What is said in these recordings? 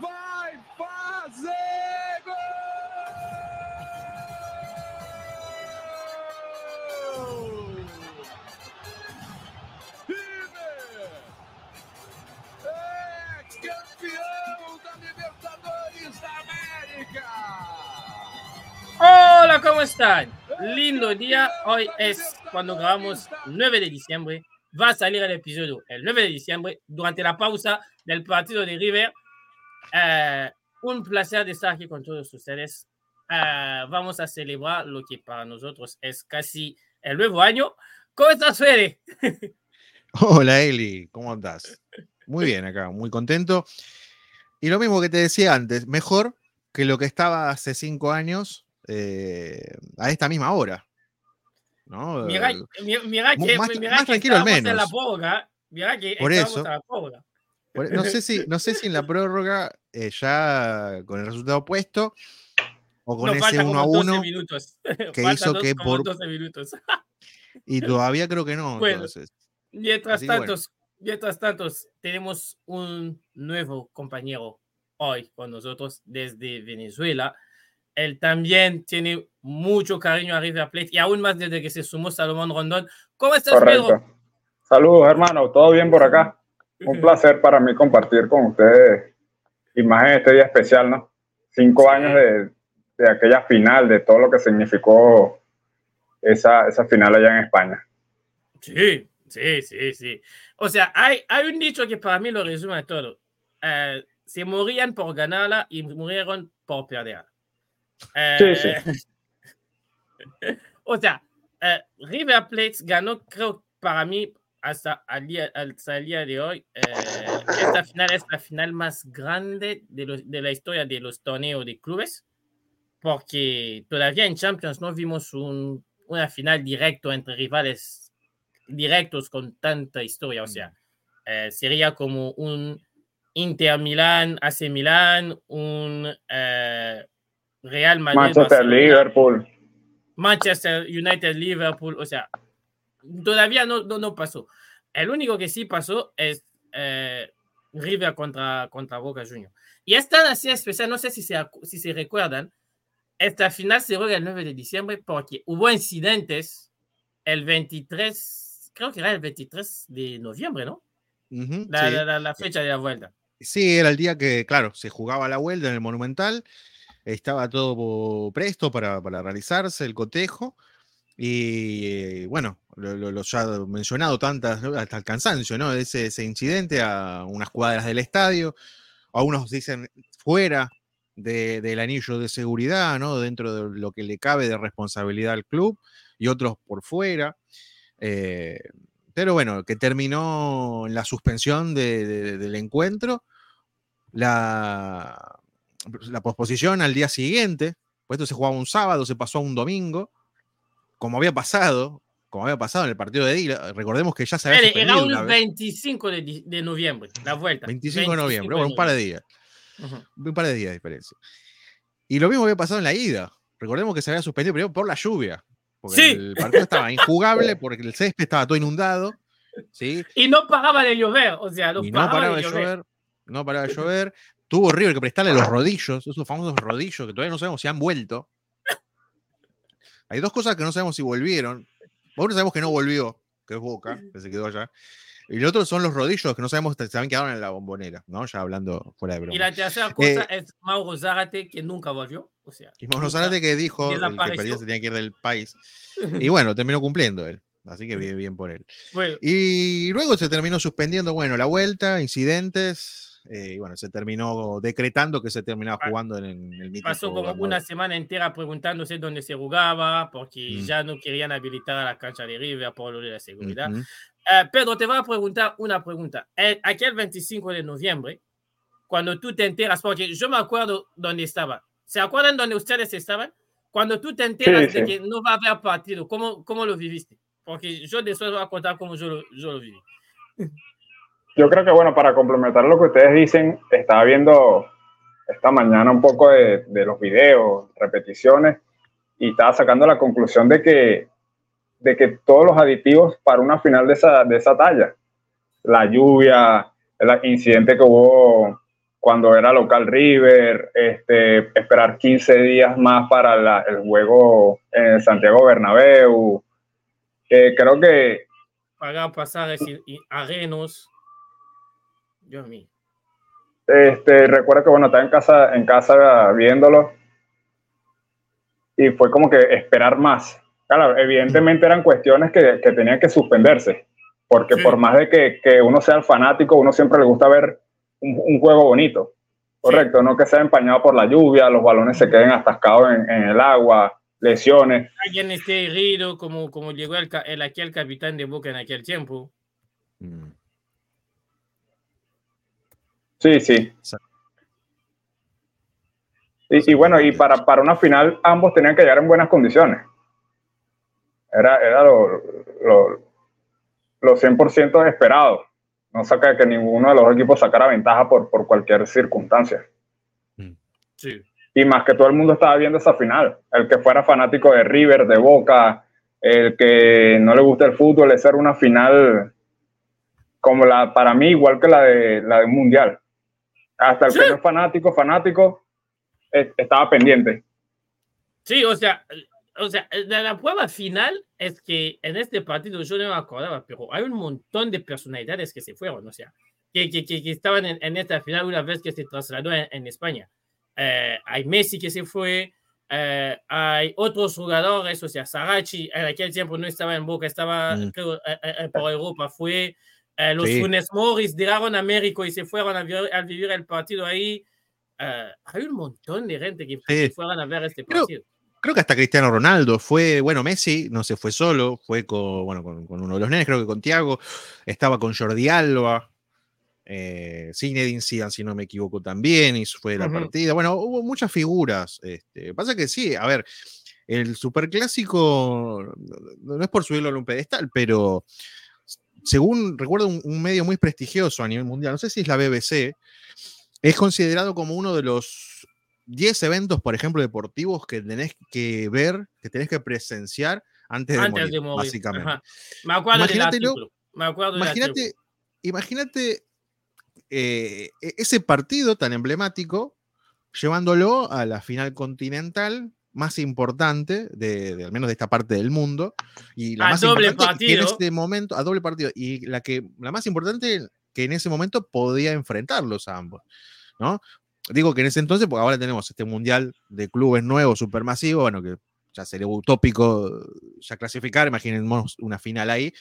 vai fazer gol! Libertadores América! Hola, ¿cómo están? Lindo día. Hoy es cuando grabamos 9 de diciembre. Va a salir el episodio el 9 de diciembre durante la pausa del partido de River. Eh, un placer de estar aquí con todos ustedes. Eh, vamos a celebrar lo que para nosotros es casi el nuevo año. ¿Cómo estás, Fede? Hola Eli, ¿cómo andás? Muy bien acá, muy contento. Y lo mismo que te decía antes, mejor que lo que estaba hace cinco años eh, a esta misma hora. ¿no? Mira, Eh, que, más- mira más que tranquilo al la menos. prórroga. Mira que Por eso. en la no, sé si, no sé si en la prórroga, eh, ya con el resultado puesto, o con Nos ese falta 1 a como 12 1, minutos. que Faltan hizo dos- que por- 12 minutos. y todavía creo que no. Bueno. Entonces, Mientras Así tanto, bueno. mientras tanto, tenemos un nuevo compañero hoy con nosotros desde Venezuela. Él también tiene mucho cariño a River Plate y aún más desde que se sumó Salomón Rondón. ¿Cómo estás, Correcto. Pedro? Saludos, hermano. ¿Todo bien por acá? Un placer para mí compartir con ustedes y más en este día especial, ¿no? Cinco Sí. años de, de aquella final, de todo lo que significó esa, esa final allá en España. Sí, sí, sí, sí. O sea, hay, hay un dicho que para mí lo resume todo. Eh, se morían por ganarla y murieron por perderla. Eh, Sí, o sea, eh, River Plate ganó, creo, para mí, hasta el día, hasta el día de hoy, eh, esta final es la final más grande de, los- de la historia de los torneos de clubes, porque todavía en Champions no vimos un- una final directo entre rivales directos con tanta historia. O sea, eh, sería como un Inter Milán, AC Milán, un eh, Real Madrid. Manchester. Liverpool. Manchester United, Liverpool, o sea, todavía no, no, no pasó. El único que sí pasó es eh, River contra, contra Boca Juniors. Y es tan así especial, no sé si se, si se recuerdan, esta final se juega el 9 de diciembre porque hubo incidentes el 23, creo que era el 23 de noviembre, ¿no? ujú, La, sí. la- la- la fecha de la vuelta. Sí, era el día que, claro, se jugaba la vuelta en el Monumental, estaba todo presto para, para realizarse el cotejo. Y bueno, lo, lo- lo mencionado tantas, hasta el cansancio, ¿no? Ese, ese incidente a unas cuadras del estadio, algunos dicen fuera de- del anillo de seguridad, ¿no? Dentro de lo que le cabe de responsabilidad al club, y otros por fuera. Eh, pero bueno, que terminó la suspensión de- de- del encuentro, la, la posposición al día siguiente, pues esto se jugaba un sábado, se pasó a un domingo, como había pasado, como había pasado en el partido de Dila, recordemos que ya se había Era, suspendido era vez, 25 de, noviembre, la vuelta. 25 de noviembre, bueno, un par de días, un par de días de diferencia. Y lo mismo había pasado en la ida, recordemos que se había suspendido primero por la lluvia, porque Sí. el partido estaba injugable, porque el césped estaba todo inundado, ¿sí? Y no paraba de llover, o sea, no, y no paraba, de de llover. llover, no paraba de llover. Tuvo River que prestarle los rodillos, esos famosos rodillos que todavía no sabemos si han vuelto. Hay dos cosas que no sabemos si volvieron. Uno sabemos que no volvió, que es Boca, que se quedó allá. Y el otro son los rodillos que no sabemos si se habían quedado en la bombonera, ¿no? Ya hablando fuera de broma. Y la tercera cosa Eh, es Mauro Zárate, que nunca volvió. O sea, Y Mauro nunca- Zárate que dijo el que perdía se tenía que ir del país. Y bueno, terminó cumpliendo él. Así que bien, bien por él. Bueno, Y luego se terminó suspendiendo, bueno, la vuelta, incidentes, eh, y bueno, se terminó decretando que se terminaba jugando en, en el mítico pasó como una semana entera preguntándose dónde se jugaba, porque Mm. ya no querían habilitar a la cancha de River por lo de la seguridad. Ujú. Eh, Pedro, te voy a preguntar una pregunta. El- aquel 25 de noviembre, cuando tú te enteras, porque yo me acuerdo dónde estaba. ¿Se acuerdan dónde ustedes estaban? Cuando tú te enteras Sí, de sí. que no va a haber partido, ¿cómo, cómo lo viviste? Porque yo después voy a contar cómo yo lo, yo lo viví. Yo creo que, bueno, para complementar lo que ustedes dicen, estaba viendo esta mañana un poco de, los videos, repeticiones, y estaba sacando la conclusión de que, de que todos los aditivos para una final de esa, de esa talla, la lluvia, el incidente que hubo cuando era local River, este, esperar 15 días más para el juego en Santiago Bernabéu. Eh, creo que... Pagar pasajes y, y arenos. Dios mío. Este, recuerdo que bueno, estaba en casa, en casa viéndolo y fue como que esperar más. Claro, evidentemente eran cuestiones que, que tenían que suspenderse, porque Sí. por más de que, que uno sea el fanático, uno siempre le gusta ver un, un juego bonito, correcto, no que sea empañado por la lluvia, los balones se queden atascados en, en el agua, lesiones. Alguien esté herido, como, como llegó el, el aquel capitán de Boca en aquel tiempo. Mm. Sí, sí. Y, y bueno, y para, para una final ambos tenían que llegar en buenas condiciones. Era, era lo, lo, lo 100% esperado. No saca que ninguno de los equipos sacara ventaja por, por cualquier circunstancia. Sí. Y más que todo el mundo estaba viendo esa final. El que fuera fanático de River, de Boca, el que no le gusta el fútbol, esa era una final como la, para mí, igual que la de la de un mundial. Hasta el Sí. que no es fanático, fanático, eh, estaba pendiente. Sí, o sea, o sea, la, la prueba final es que en este partido yo no me acordaba, pero hay un montón de personalidades que se fueron, o sea, que, que, que, que estaban en, en esta final una vez que se trasladó en, en España. Eh, hay Messi que se fue, eh, hay otros jugadores, o sea, Sarachi en aquel tiempo no estaba en Boca, estaba Mm. creo, eh, eh, por Europa, fue. Eh, los Sí. Funes Morris llegaron a México y se fueron a, vi- a vivir el partido ahí. Eh, hay un montón de gente que, Sí. fueron a ver este partido. Creo que hasta Cristiano Ronaldo fue, bueno, Messi no se fue solo, fue con, bueno, con, con uno de los nenes, creo que con Tiago, estaba con Jordi Alba, eh, Zinedine Zidane, si no me equivoco, también, y fue la partida. Bueno, hubo muchas figuras. Este, pasa que sí, a ver, el superclásico no no es por subirlo a un pedestal, pero según recuerdo un, un medio muy prestigioso a nivel mundial, no sé si es la BBC, es considerado como uno de los 10 eventos, por ejemplo, deportivos que tenés que ver, que tenés que presenciar antes de, antes morir, de morir. básicamente. Ajá. Me acuerdo Imagínatelo-. Me artículo. Imagínate, imagínate eh, e- ese partido tan emblemático llevándolo a la final continental más importante de, de al menos de esta parte del mundo y la A más doble importante que en partido. este momento a doble partido y la que la más importante que en ese momento podía enfrentarlos a ambos, ¿no? Digo que en ese entonces, porque ahora tenemos este mundial de clubes nuevos, supermasivo, bueno, que ya sería utópico ya clasificar, imaginemos una final ahí,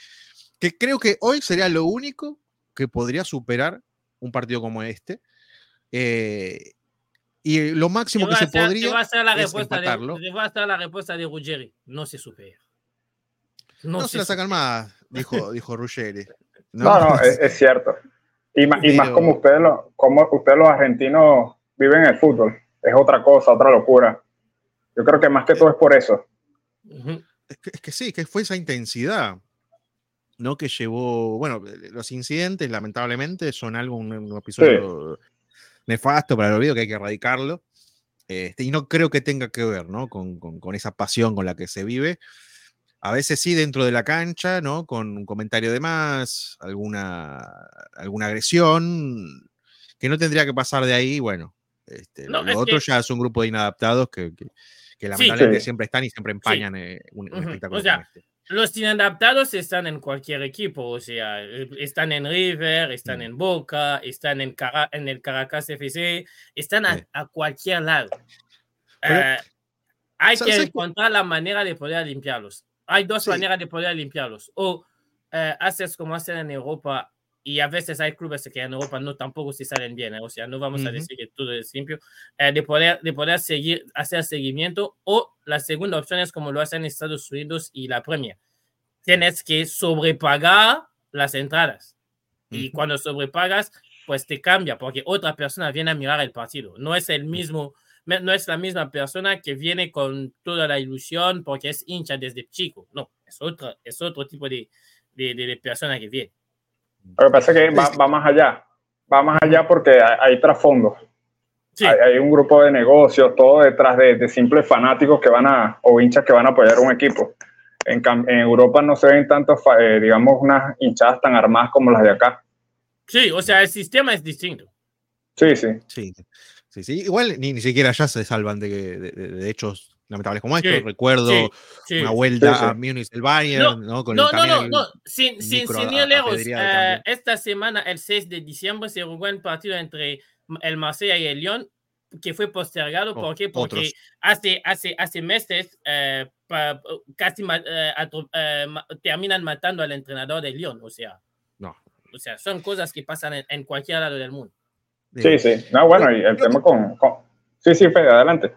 que creo que hoy sería lo único que podría superar un partido como este. eh, y lo máximo que se te podría va a ser la es respuesta de, empatarlo. te va a ser la respuesta de Ruggeri. No se supera. No, No, se la sacan supera. más, dijo, dijo Ruggeri. No, no, es, es cierto. Y, ma- y más como ustedes, lo- como ustedes los argentinos viven el fútbol. Es otra cosa, otra locura. Yo creo que más que todo es por eso. Es que, es que sí, que fue esa intensidad, ¿no? Que llevó, bueno, los incidentes, lamentablemente, son algo, un, un episodio nefasto para el olvido que hay que erradicarlo. Este, y no creo que tenga que ver, ¿no? Con, con- con esa pasión con la que se vive. A veces sí dentro de la cancha, ¿no? Con un comentario de más, alguna, alguna agresión, que no tendría que pasar de ahí, bueno. Este, No, lo otro que- ya es un grupo de inadaptados que, que- que lamentablemente Sí. siempre están y siempre empañan eh, un, espectáculo O sea, este. Los inadaptados están en cualquier equipo, o sea, están en River, están Mm. en Boca, están en, Cara- en el Caracas FC, están a, cualquier lado. Eh, hay ¿sabes que encontrar la manera de poder limpiarlos. Hay dos Sí. maneras de poder limpiarlos. O eh, haces como hacen en Europa, y a veces hay clubes que en Europa no tampoco se salen bien, ¿eh? o sea, no vamos a Ujú. decir que todo es limpio, eh, de, poder, de poder seguir, hacer seguimiento, o la segunda opción es como lo hacen Estados Unidos y la Premier. Tienes que sobrepagar las entradas. Y Ujú. cuando sobrepagas, pues te cambia, porque otra persona viene a mirar el partido. No es el mismo, no es la misma persona que viene con toda la ilusión porque es hincha desde chico. No, es, otra, es otro tipo de, de, de- de persona que viene. Lo que pasa es que va, va más allá. Va más allá porque hay, hay trasfondo. Sí, Hay, hay un grupo de negocios, todo detrás de, de simples fanáticos que van a, o hinchas que van a apoyar un equipo. En, Europa no se ven tantos, eh, digamos, unas hinchadas tan armadas como las de acá. sí, o sea, el sistema es distinto. Sí, sí. Sí, sí, sí. Igual ni, ni siquiera ya se salvan de- de hechos lamentables como estos. Sí, Recuerdo Sí, sí. una vuelta Sí, sí. a Múnich del Bayern, ¿no? Con No, el, no, no, no, sin, sin, sin eh, esta semana, el 6 de diciembre, se jugó un partido entre el Marsella y el Lyon que fue postergado. Oh, ¿Por qué? Porque otros. hace, hace, hace meses eh, pa- casi ma- eh, atro- eh, ma- terminan matando al entrenador del Lyon. O sea, No. o sea, son cosas que pasan en, en cualquier lado del mundo. Sí, sí. No, bueno, y el tema con, con- Sí, sí, Fede, adelante.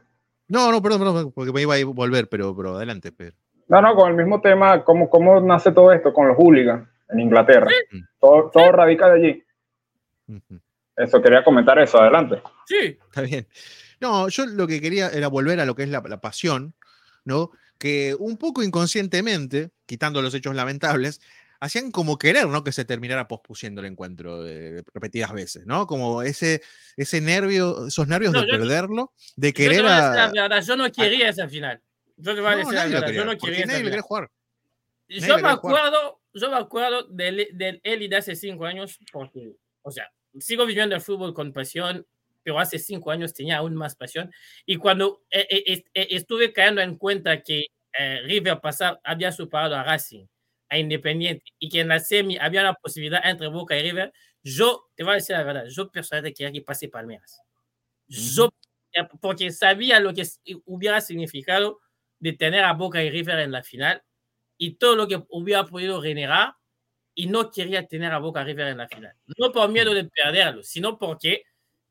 No, no, perdón, perdón, porque me iba a volver, pero, pero adelante, Pedro. No, no, con el mismo tema, ¿cómo, cómo nace todo esto con los hooligans en Inglaterra? Sí. Todo, todo radica de allí. Eso, quería comentar eso, adelante. Sí, Está bien. No, yo lo que quería era volver a lo que es la, la pasión, ¿no? Que un poco inconscientemente, quitando los hechos lamentables, hacían como querer, ¿no? Que se terminara pospusiendo el encuentro eh, repetidas veces, ¿no? Como ese, ese nervio, esos nervios No, de yo- perderlo, de yo te querer voy a decir la a. verdad, yo no quería esa final. Yo te voy a No, decir la nadie lo verdad, quería, yo no quería esa nadie final. jugar. Nadie Yo me quería jugar. acuerdo, yo me acuerdo del, del Eli de hace cinco años, porque, o sea, sigo viviendo el fútbol con pasión, pero hace cinco años tenía aún más pasión. Y cuando eh, eh, eh, estuve cayendo en cuenta que eh, River pasar, había superado a Racing, a Independiente, y que en la semi había la posibilidad entre Boca y River, yo, te voy a decir la verdad, yo personalmente quería que pase Palmeiras. Yo, eh, porque sabía lo que hubiera significado de tener a Boca y River en la final y todo lo que hubiera podido generar y no quería tener a Boca River en la final. No por miedo de perderlo, sino porque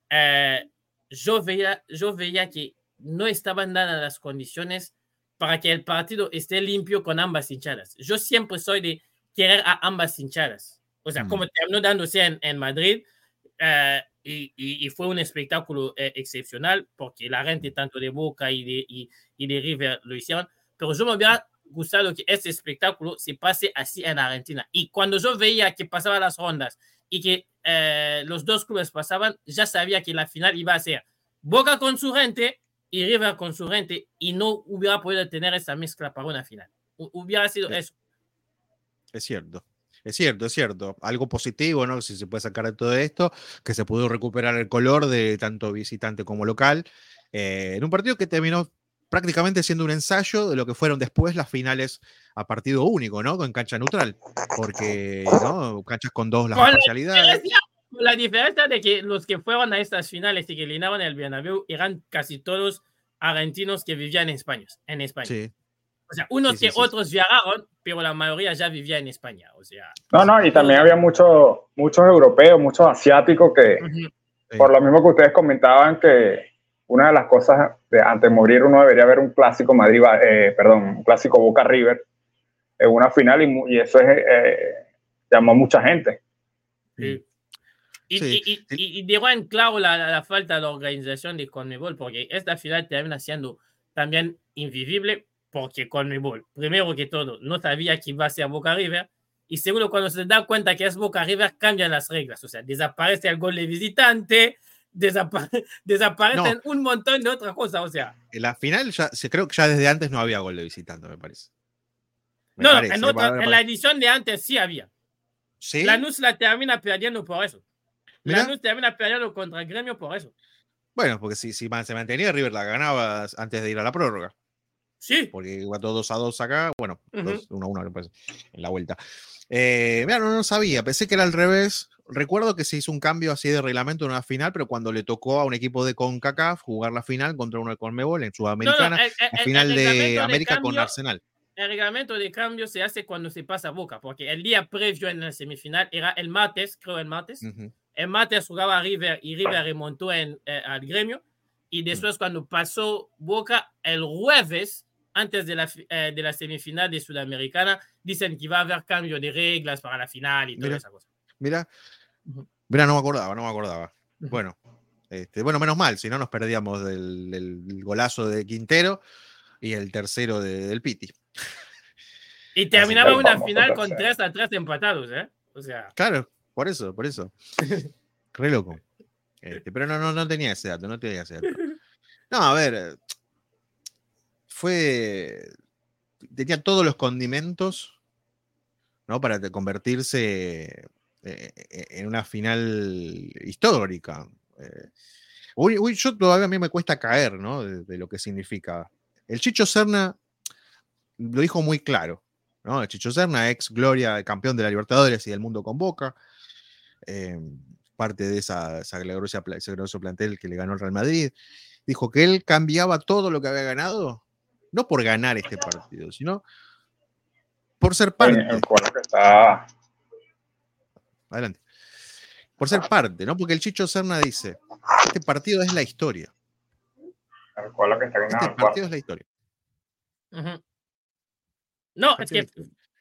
eh, yo, veía, yo veía que no estaban dadas las condiciones para que el partido esté limpio con ambas hinchadas. Yo siempre soy de querer a ambas hinchadas. O sea, Mm. como terminó dándose en, en Madrid, eh, y, y- y fue un espectáculo eh, excepcional porque la gente tanto de Boca y de, y, y de River lo hicieron, pero yo me hubiera gustado que este espectáculo se pase así en Argentina. Y cuando yo veía que pasaban las rondas y que eh, los dos clubes pasaban, ya sabía que la final iba a ser Boca con su gente y River con su gente y no hubiera podido tener esa mezcla para una final. Hu- Hubiera sido Sí. eso. Es cierto. Es cierto, es cierto. Algo positivo, ¿no? Si se puede sacar de todo esto, que se pudo recuperar el color de tanto visitante como local, eh, en un partido que terminó prácticamente siendo un ensayo de lo que fueron después las finales a partido único, ¿no? En cancha neutral, porque, ¿no? Canchas con dos las Con la parcialidades. Diferencia- La diferencia de que los que fueron a estas finales y que eliminaban el Bernabéu eran casi todos argentinos que vivían en España. En España. Sí, O sea, unos Sí, sí, que sí. otros viajaron, pero la mayoría ya vivía en España. O sea, No, no, y también había muchos muchos europeos, muchos asiáticos que, ujú. sí. por lo mismo que ustedes comentaban, que una de las cosas de antes de morir uno debería ver un clásico Madrid, eh, perdón, un clásico Boca River en una final y, y eso es, eh, llamó a mucha gente. Sí. Y, Sí, y, y, y- y dejó en claro la, la- falta de organización de Conmebol, porque esta final termina siendo también invivible, porque Conmebol, primero que todo, no sabía que iba a ser Boca River, y segundo, cuando se da cuenta que es Boca River, cambian las reglas, o sea, desaparece el gol de visitante, desapa- desaparecen un montón de otras cosas, o sea, En la final ya, creo que ya desde antes no había gol de visitante, me parece. Me no, parece, en, otra- en la edición de antes sí había. ¿Sí? Lanús la termina perdiendo por eso. Lanús termina perdiendo contra el gremio por eso. Bueno, porque si, se mantenía, River la ganaba antes de ir a la prórroga. Sí, porque iba todo 2 a 2 acá, bueno, Ujú. 1 a 1 me parece, en la vuelta. Eh, mira, no, no sabía, pensé que era al revés. Recuerdo que se hizo un cambio así de reglamento en una final, pero cuando le tocó a un equipo de CONCACAF jugar la final contra uno de CONMEBOL en No, no, Sudamericana, el- el- la final el de América con cambio- Arsenal. El reglamento de cambio se hace cuando se pasa Boca, porque el día previo en la semifinal era el martes, creo el martes. Ujú. El martes jugaba River y River remontó en, eh, al gremio. Y después, cuando pasó Boca, el jueves, antes de la, eh, de la semifinal de Sudamericana, dicen que va a haber cambio de reglas para la final y toda Mira. esa cosa. Mira, mira, no me acordaba, no me acordaba. Bueno, este, bueno, menos mal, si no nos perdíamos del, del golazo de Quintero y el tercero de- del Piti. Y terminaba una final con. 3 a 3 empatados, ¿eh? O sea, Claro, por eso, por eso. Re loco. Este, pero no, no, no tenía ese dato, no tenía ese dato. No, a ver. Fue. Tenía todos los condimentos, ¿no? Para convertirse eh, eh, en una final histórica. Eh, uy, uy, yo todavía a mí me cuesta caer, ¿no? De, de lo que significa. El Chicho Serna lo dijo muy claro, ¿no? El Chicho Serna, ex Gloria, campeón de la Libertadores y del mundo con Boca, eh, parte de esa, esa gloriosa ese glorioso plantel que le ganó el Real Madrid, dijo que él cambiaba todo lo que había ganado, no por ganar este partido, sino por ser parte. El, que está. Adelante. Por ser parte, ¿no? Porque el Chicho Serna dice, este partido es la historia. El cuadro que está. Este partido es la historia. Ujú. No, es que.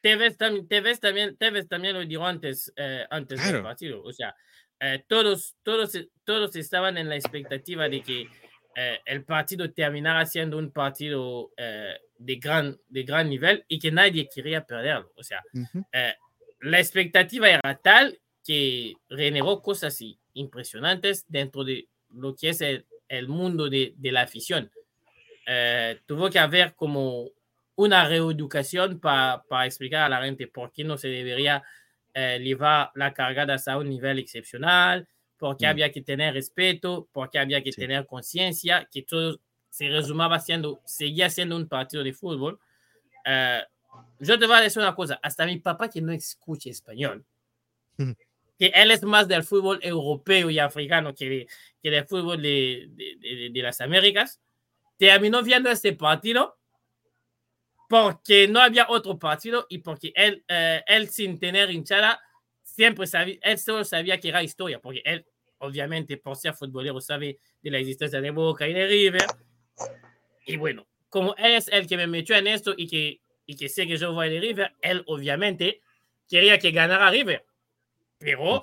Tevez, Tevez también, Tevez también lo dijo antes, eh, antes del Claro. partido. O sea, eh, todos, todos, todos estaban en la expectativa de que eh, el partido terminara siendo un partido eh, de, gran, de gran nivel y que nadie quería perderlo. O sea, Ujú. eh, la expectativa era tal que generó cosas impresionantes dentro de lo que es el, el mundo de, de la afición. Eh, tuvo que haber como una reeducación pa- para explicar a la gente por qué no se debería eh, llevar la cargada hasta un nivel excepcional, por qué Mm. había que tener respeto, por qué había que Sí. tener conciencia, que todo se resumaba siendo, seguía siendo un partido de fútbol. Eh, yo te voy a decir una cosa, hasta mi papá que no escucha español, Ujú. Que él es más del fútbol europeo y africano que, de- que del fútbol de, de- las Américas, terminó viendo este partido porque no había otro partido y porque él, eh, él sin tener hinchada, siempre sabía, él solo sabía que era historia, porque él, obviamente, por ser futbolero, sabe de la existencia de Boca y de River. Y bueno, como él es el que me metió en esto y que, y que sé que yo voy de River, él obviamente quería que ganara River. Pero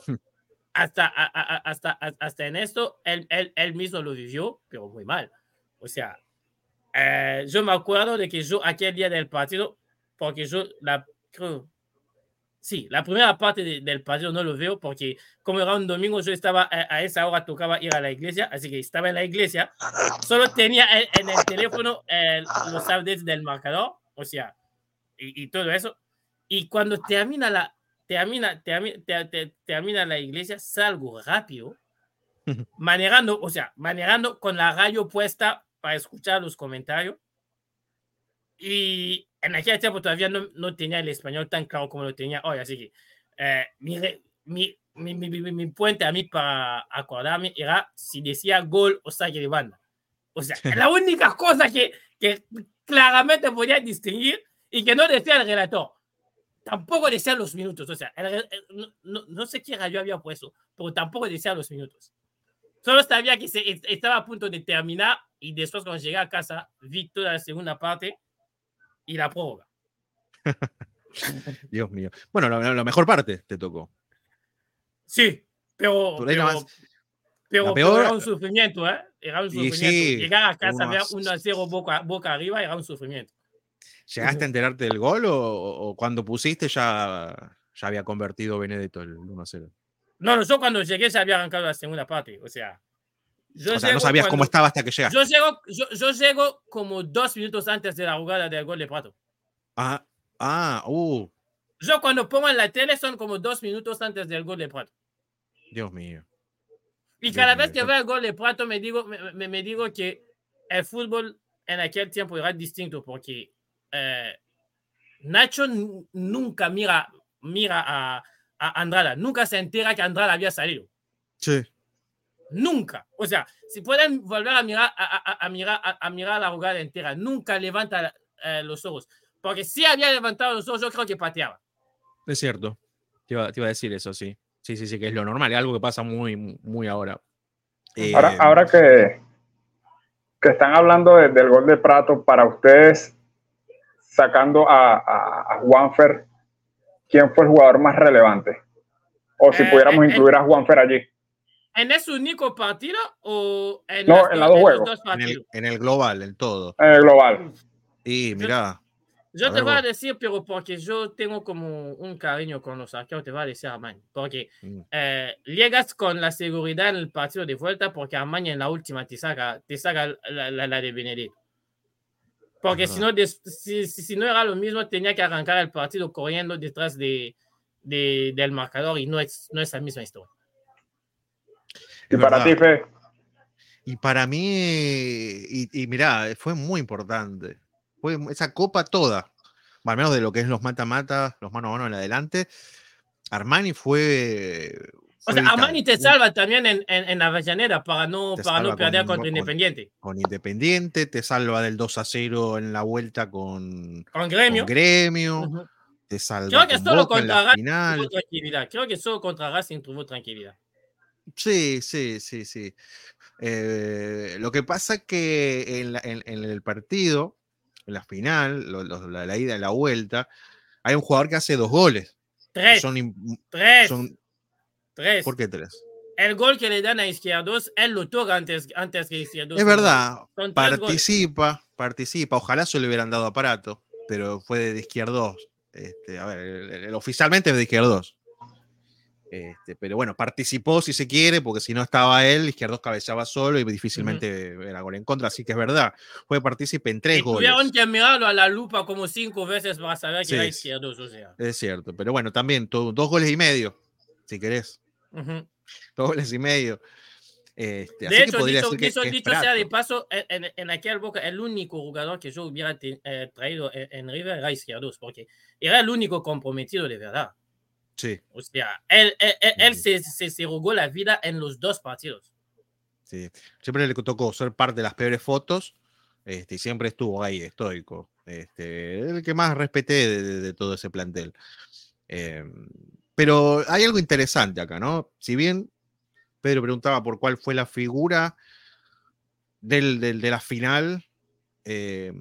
hasta, a- hasta, hasta en esto, él, él, él mismo lo vivió, pero muy mal. O sea, eh, yo me acuerdo de que yo aquel día del partido, porque yo la creo, sí, la primera parte de- del partido no lo veo porque como era un domingo yo estaba a, a esa hora tocaba ir a la iglesia, así que estaba en la iglesia, solo tenía en, en el teléfono eh, los updates del marcador, o sea, y, y todo eso, y cuando termina la termina, termina, ter- ter- termina la iglesia, salgo rápido, manejando, o sea, manejando con la radio puesta para escuchar los comentarios. Y en aquel tiempo todavía no, no tenía el español tan claro como lo tenía hoy, así que eh, mi, re- mi, mi, mi, mi- mi puente a mí para acordarme era si decía gol o saque de banda. O sea, la única cosa que, que claramente podía distinguir y que no decía el relator. Tampoco decía los minutos. O sea, no, no- sé qué radio había puesto, pero tampoco decía los minutos. Solo sabía que se, est- estaba a punto de terminar y después cuando llegué a casa vi toda la segunda parte y la prórroga. Dios mío. Bueno, la, la mejor parte te tocó. Sí, pero, pero, peor- era un sufrimiento, ¿eh? Era un sufrimiento. sí, Llegar a casa, uno ver hace- 1 a 0 boca, boca arriba, era un sufrimiento. ¿Llegaste a enterarte del gol o, o cuando pusiste ya, ya había convertido Benedetto el 1-0? No, no, yo cuando llegué se había arrancado la segunda parte. O sea, yo O sea, no sabías cómo cuando- estaba hasta que llegaste. Yo llego, yo, yo llego como dos minutos antes de la jugada del gol de Prato. Ah, ah, uh, Yo cuando pongo en la tele son como dos minutos antes del gol de Prato. Dios mío. Y Dios cada mío, vez que veo el gol de Prato me digo, me, me- me digo que el fútbol en aquel tiempo era distinto porque eh, Nacho nu- nunca mira, mira a, a Andrada, nunca se entera que Andrada había salido. Sí. Nunca. O sea, si pueden volver a mirar a, a- a mirar, a, a mirar la jugada entera, nunca levanta eh, los ojos. Porque si había levantado los ojos, yo creo que pateaba. Es cierto. Te iba, te iba a decir eso, sí. Sí, sí, sí, que es lo normal, es algo que pasa muy, muy ahora. Eh, Ahora, ahora que, que están hablando de- del gol de Prato, para ustedes, sacando a, a, a Juanfer, ¿quién fue el jugador más relevante? O si Eh, pudiéramos eh, incluir a Juanfer allí. ¿En ese único partido o en, No, las en dos- los dos los juegos. dos en, el, partidos? en el global, en todo. En el global. Y mira, Yo A te voy a decir, pero porque yo tengo como un cariño con los arqueros, te voy a decir Armani. Porque Mm. eh, llegas con la seguridad en el partido de vuelta porque Armani en la última te saca, te saca la, la- la de Benedetto. Porque si no, si, si- si no era lo mismo, tenía que arrancar el partido corriendo detrás de, de- del marcador y no es, no es la misma historia. Y para ti, Fe, Y para mí, y, y mirá, fue muy importante. Fue esa copa toda, al menos de lo que es los mata-mata, los mano a mano en adelante. Armani fue. O sea. Armani te salva también en, en, en Avellaneda para no, para no perder con- contra con- Independiente. Con Independiente, te salva del 2 a 0 en la vuelta con, Con con Gremio. Gremio, Ujú. te salva Creo que solo Boca contra la Racing tuvo tranquilidad. Creo que solo contra Racing tuvo tranquilidad. Sí, sí, sí, sí. Eh, lo que pasa que en, la- en- en el partido, en la final, lo- lo- la, la ida y la vuelta, hay un jugador que hace dos goles. Tres, Son, tres, son- tres. ¿Por qué tres? El gol que le dan a Izquierdos, él lo toca antes, antes que Izquierdos. Es verdad, goles. participa, participa. Ojalá se le hubieran dado aparato, pero fue de izquierdos. Este, a ver, el- el- oficialmente es de izquierdos. Este, pero bueno, participó si se quiere, porque si no estaba él, Izquierdos cabeceaba solo y difícilmente era gol en contra. Así que es verdad, fue partícipe en tres Y goles. tuvieron que mirarlo a la lupa como cinco veces para saber que Sí, era. Izquierdos. O sea. Es cierto, pero bueno, también dos goles y medio, si querés. Ujú. Dos goles y medio. Este, así De que hecho, podría dicho, decir que- dicho- que dicho sea de paso, en, en, en aquel boca, el único jugador que yo hubiera te- eh, traído en, en River era Izquierdos, porque era el único comprometido de verdad. Sí, O sea, él, él, él- él Ujú. se, se, se jugó la vida en los dos partidos. sí. Siempre le tocó ser parte de las peores fotos este, y siempre estuvo ahí, estoico. Este, el que más respeté de, de- de todo ese plantel. Eh, pero hay algo interesante acá, ¿no? Si bien Pedro preguntaba por cuál fue la figura del, del- de la final, eh,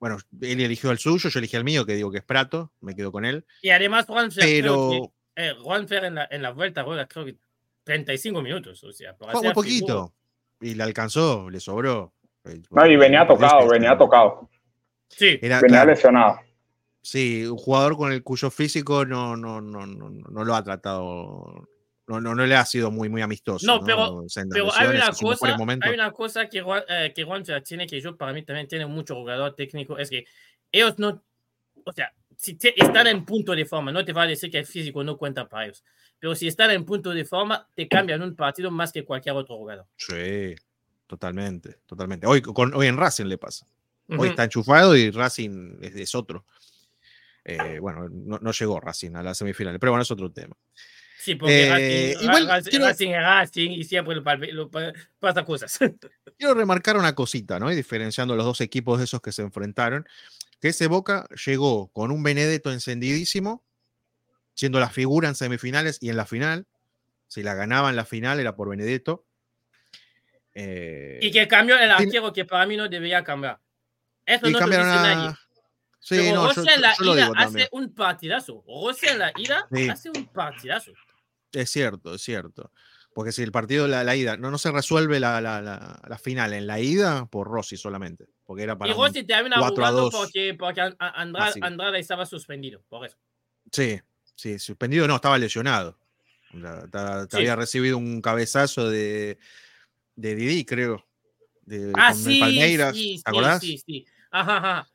bueno, él eligió el suyo, yo elegí el mío, que digo que es Prato, me quedo con él. Y además, Juanfer, creo que, Pero eh, Juanfer en, la, en la vuelta juega, creo que 35 minutos. O sea, para fue muy figura. poquito. Y le alcanzó, le sobró. No, y venía tocado, venía tocado, Sí, Era, venía claro, lesionado. Sí, un jugador con el cuyo físico no, no, no, no, no lo ha tratado, no, no, no le ha sido muy, muy amistoso. No, pero- pero hay una cosa, hay una cosa que, Juan- eh, que Juanfer tiene que yo para mí también tiene mucho jugador técnico, es que ellos no, o sea, si te- están en punto de forma, no te va a decir que el físico no cuenta para ellos, pero si están en punto de forma, te cambian un partido más que cualquier otro jugador. Sí, totalmente, totalmente. Hoy, con, hoy en Racing le pasa. Hoy Ujú. está enchufado y Racing es, es otro. Eh, bueno, no, no llegó Racing a la semifinal, pero bueno, es otro tema. Sí, porque Eh, Racing, igual Racing- quiero- Racing es Racing y siempre lo, lo pasa cosas. Quiero remarcar una cosita, ¿no? Y diferenciando los dos equipos de esos que se enfrentaron, que ese Boca llegó con un Benedetto encendidísimo, siendo la figura en semifinales y en la final. Si la ganaba en la final era por Benedetto. Eh, y que cambió el arquero que para mí no debería cambiar. Eso no lo dice cambiaron nadie. Sí, Pero no, Rossi yo, en la yo ida hace también. un partidazo. Rossi en la ida Sí. hace un partidazo. Es cierto, es cierto. Porque si el partido, la, la ida, no, no se resuelve la, la- la- final en la ida por Rossi solamente. Porque era para. y Rossi termina 4 a jugando 2. porque, porque Andrade, estaba suspendido. Por eso. Sí, sí, suspendido no, estaba lesionado. Te Sí. había recibido un cabezazo de, de Didi, creo. De, Ah, con sí, Palmeiras, sí, ¿te acordás? sí, sí. Ajá, ajá.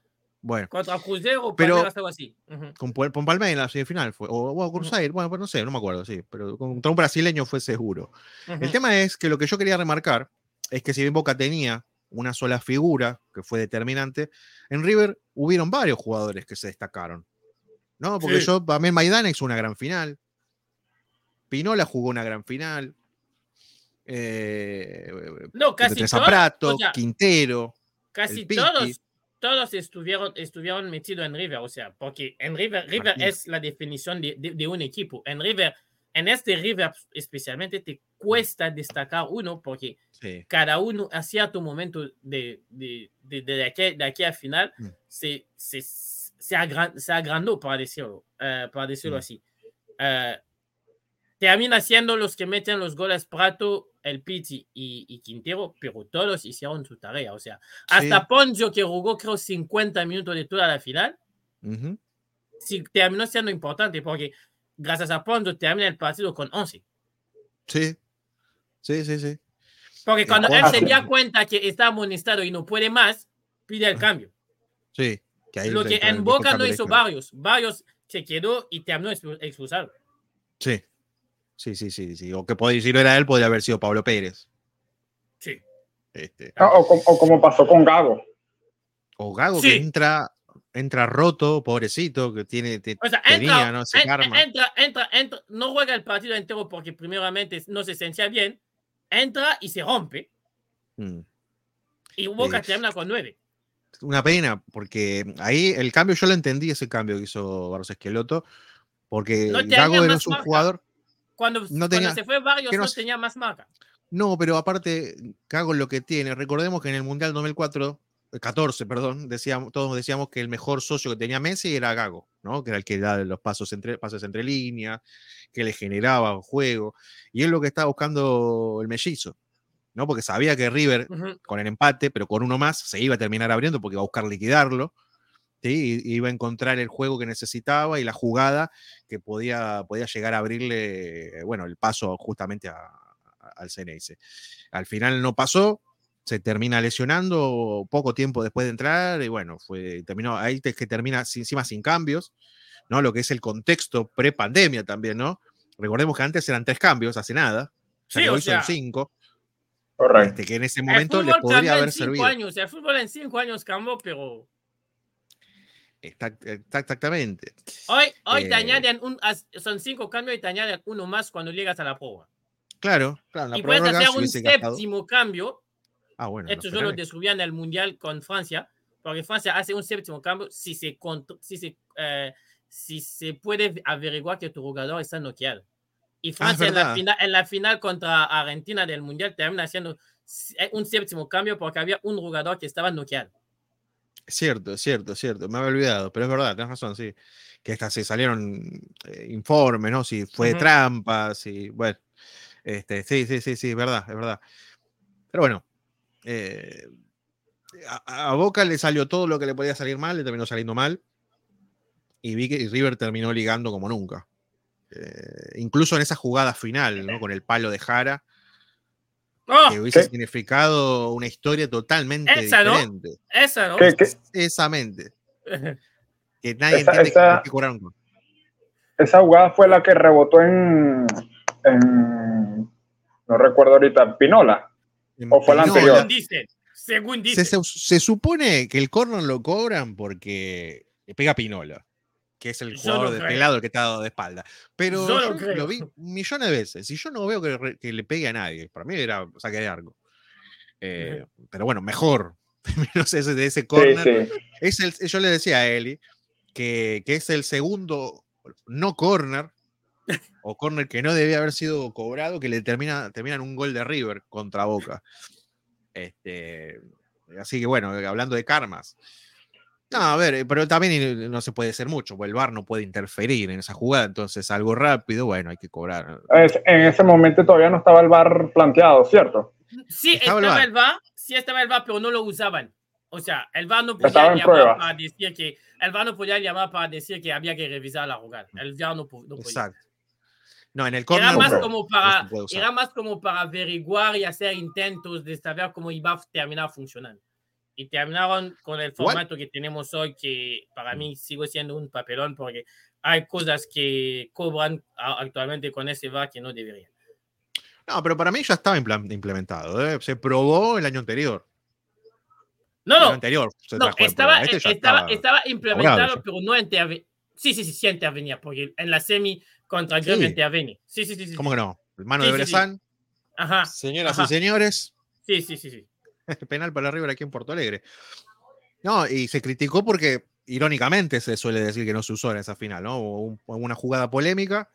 Bueno, Contra Cruzeiro, Pero- Palmeiras, algo así. Con, con Palmeiras la semifinal fue. O, o Cruzeiro, bueno, pues no sé, no me acuerdo, sí. Pero contra un brasileño fue seguro. El tema es que lo que yo quería remarcar es que si bien Boca tenía una sola figura que fue determinante, en River hubieron varios jugadores que se destacaron. ¿No? Porque Sí. yo, también Maidana hizo una gran final. Pinola jugó una gran final. Eh, No, casi todos, Prato, o sea, Quintero. casi todos, todos estuvieron, estuvieron metidos en River, o sea, porque en River, River es la definición de, de- de un equipo. En River, en este River especialmente, te cuesta destacar uno porque Sí, cada uno a cierto momento de, de, de, de aquí, de aquí al final Mm. se, se, se, agran- se agrandó, para decirlo, eh, para decirlo Mm. así. Eh, termina siendo los que meten los goles Prato, el Piti y, y Quintero, pero todos hicieron su tarea. O sea, hasta Sí. Ponzio, que jugó creo 50 minutos de toda la final, sí, terminó siendo importante porque gracias a Ponzio termina el partido con 11. sí, sí, sí, sí. Porque cuando él se da cuenta que está amonestado y no puede más, pide el cambio. sí, que ahí Lo que en Boca no hizo varios. Varios se quedó y terminó expu- expulsado. Sí, Sí, sí, sí, sí. O que podía, si no era él, podría haber sido Pablo Pérez. Sí. Este, Ah, O, com- o como pasó con Gago. o Gago Sí. que entra, entra roto, pobrecito, que tiene, te- O sea, tenía, entra, ¿no? Ese en- karma. entra, entra, entra, no juega el partido entero porque primeramente no se sentía bien, entra y se rompe Mm. y Boca Sí. termina con nueve. Una pena, porque ahí el cambio, yo lo entendí, ese cambio que hizo Barros Esqueloto, porque No Gago era más un marca. jugador. Cuando, No cuando tenía- se fue Barrios no tenía más marca. No, pero aparte, Gago lo que tiene, recordemos que en el Mundial 2004, eh, 14, perdón, decíamos, todos decíamos que el mejor socio que tenía Messi era Gago, ¿no? Que era el que daba los pasos entre, pases entre líneas, que le generaba juego, y es lo que estaba buscando el mellizo, ¿no? Porque sabía que River con el empate, pero con uno más se iba a terminar abriendo porque iba a buscar liquidarlo. ¿Sí? Y iba a encontrar el juego que necesitaba y la jugada que podía, podía llegar a abrirle, eh, bueno, el paso justamente a- a- al CNS. Al final no pasó, se termina lesionando poco tiempo después de entrar y bueno, fue, terminó, ahí es que termina sin- encima sin cambios, ¿no? Lo que es el contexto pre-pandemia también, ¿no? Recordemos que antes eran tres cambios, hace nada, Sí, hoy son cinco, Correcto. este, que en ese momento le podría haber en cinco servido. años, el fútbol en cinco años cambió, pero Exact- exact- exactamente. hoy, hoy te Eh, añaden un, son cinco cambios y te añaden uno más cuando llegas a la prueba. Claro, claro, la y puedes hacer un hubiese gastado- séptimo cambio Ah, bueno. Esto yo lo descubrí en el Mundial con Francia, porque Francia hace un séptimo cambio si se, si se, eh, si se puede averiguar que tu jugador está noqueado. Y Francia en, la Ah, final, en la final contra Argentina del Mundial termina haciendo un séptimo cambio porque había un jugador que estaba noqueado. Es cierto, es cierto, es cierto. Me había olvidado, pero es verdad, tenés razón, sí. Que hasta se salieron eh, informes, ¿no? Si fue trampa, si. Bueno. Este, sí, sí, sí, sí, es verdad, es verdad. Pero bueno. eh, a, a Boca le salió todo lo que le podía salir mal, le terminó saliendo mal. Y vi que River terminó ligando como nunca. Eh, incluso en esa jugada final, ¿no? Con el palo de Jara, ¡Oh! que hubiese ¿Qué? significado una historia totalmente Esa, ¿no? diferente. Esa, ¿no? ¿Qué-. Que nadie Esa- entiende esa- cobraron. Esa jugada fue la que rebotó en, en- no recuerdo ahorita, Pinola. ¿O fue la No, anterior? Según dicen. Según Se, dicen. se- se supone que el corner lo cobran porque le pega a Pinola, que es el jugador de creo. este lado el que está dado de espalda. Pero Yo yo lo vi millones de veces y yo no veo que, re- que le pegue a nadie. Para mí era saque de arco. Eh, Pero bueno, mejor. Menos ese de ese corner. sí. Es el, yo le decía a Eli que, que es el segundo no corner o corner que no debía haber sido cobrado que le termina, termina en un gol de River contra Boca. Este, así que bueno, hablando de karmas. No, a ver, eh, pero también no se puede hacer mucho, porque el VAR no puede interferir en esa jugada, entonces algo rápido, bueno, hay que cobrar. Es- en ese momento todavía no estaba el bar planteado, ¿cierto? Sí, Estaba estaba, el el VAR, sí estaba el VAR, pero no lo usaban. O sea, el VAR no Estaba podía en llamar pruebas. para decir que el VAR no podía llamar para decir que había que revisar la jugada. El VAR no, no podía. Exacto. No, en el corner Era más no, como no para usar. era más como para averiguar y hacer intentos de saber cómo iba a terminar funcionando. Y terminaron con el formato que tenemos hoy, que para mí sigue siendo un papelón porque hay cosas que cobran actualmente con ese VAR que no deberían. No, pero para mí ya estaba implementado. ¿eh? Se probó el año anterior. No, el no, anterior se No, estaba. Este estaba, estaba- estaba implementado, pero no intervenía. Sí, sí, sí, sí intervenía, porque en la semi contra el Gremio Sí. intervenía. Sí, sí, sí. sí. ¿Cómo que no? El mano Sí, de sí, sí. Bresan. Ajá. Señoras Ajá. y señores, Sí, sí, sí, sí. penal para River aquí en Porto Alegre. No, y se criticó porque, irónicamente, se suele decir que no se usó en esa final, ¿no? Hubo un- una jugada polémica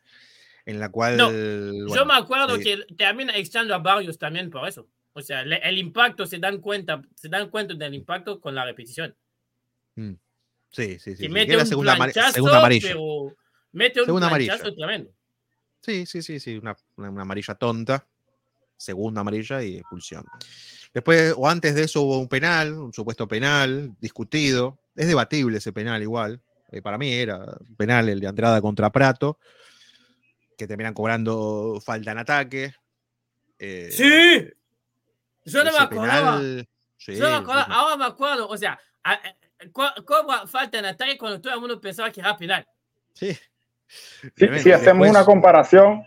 en la cual. No, bueno, Yo me acuerdo sí. que termina echando a varios también por eso. O sea, le- el impacto se dan cuenta, se dan cuenta del impacto con la repetición. Sí, sí, sí. sí, que mete un segunda, planchazo, segunda amarilla. pero mete un Segunda planchazo amarilla. tremendo. Sí, sí, sí, sí. Una- una amarilla tonta. Segunda amarilla y expulsión. Después, o antes de eso, hubo un penal, un supuesto penal, discutido. Es debatible ese penal igual. Eh, para mí era penal el de Andrada contra Prato, que terminan cobrando falta en ataque. Eh, Sí. Yo no me acordaba. penal- sí, Yo me acuerdo, sí, ahora me acuerdo, o sea, co- cobra falta en ataque cuando todo el mundo pensaba que era penal. sí. Si, hacemos después- una comparación,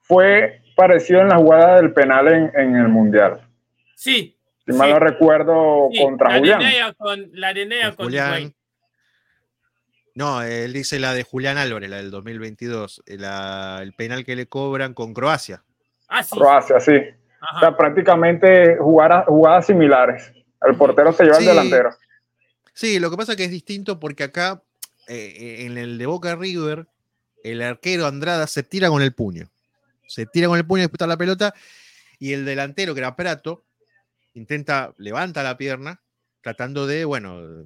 fue parecido en la jugada del penal en, en el Mundial. Sí. Si mal no recuerdo, sí, contra la Julián. Con, la de Nea Con con Julián. No, él dice la de Julián Álvarez, la del 2022, eh, la- el penal que le cobran con Croacia. Ah, sí. Croacia, sí. O sea, prácticamente jugadas, jugadas similares. El portero se lleva Sí. al delantero. Sí, lo que pasa es que es distinto porque acá, eh, eh, en el de Boca River, el arquero Andrada se tira con el puño. Se tira con el puño a disputar la pelota y el delantero, que era Prato, intenta, levanta la pierna, tratando de, bueno,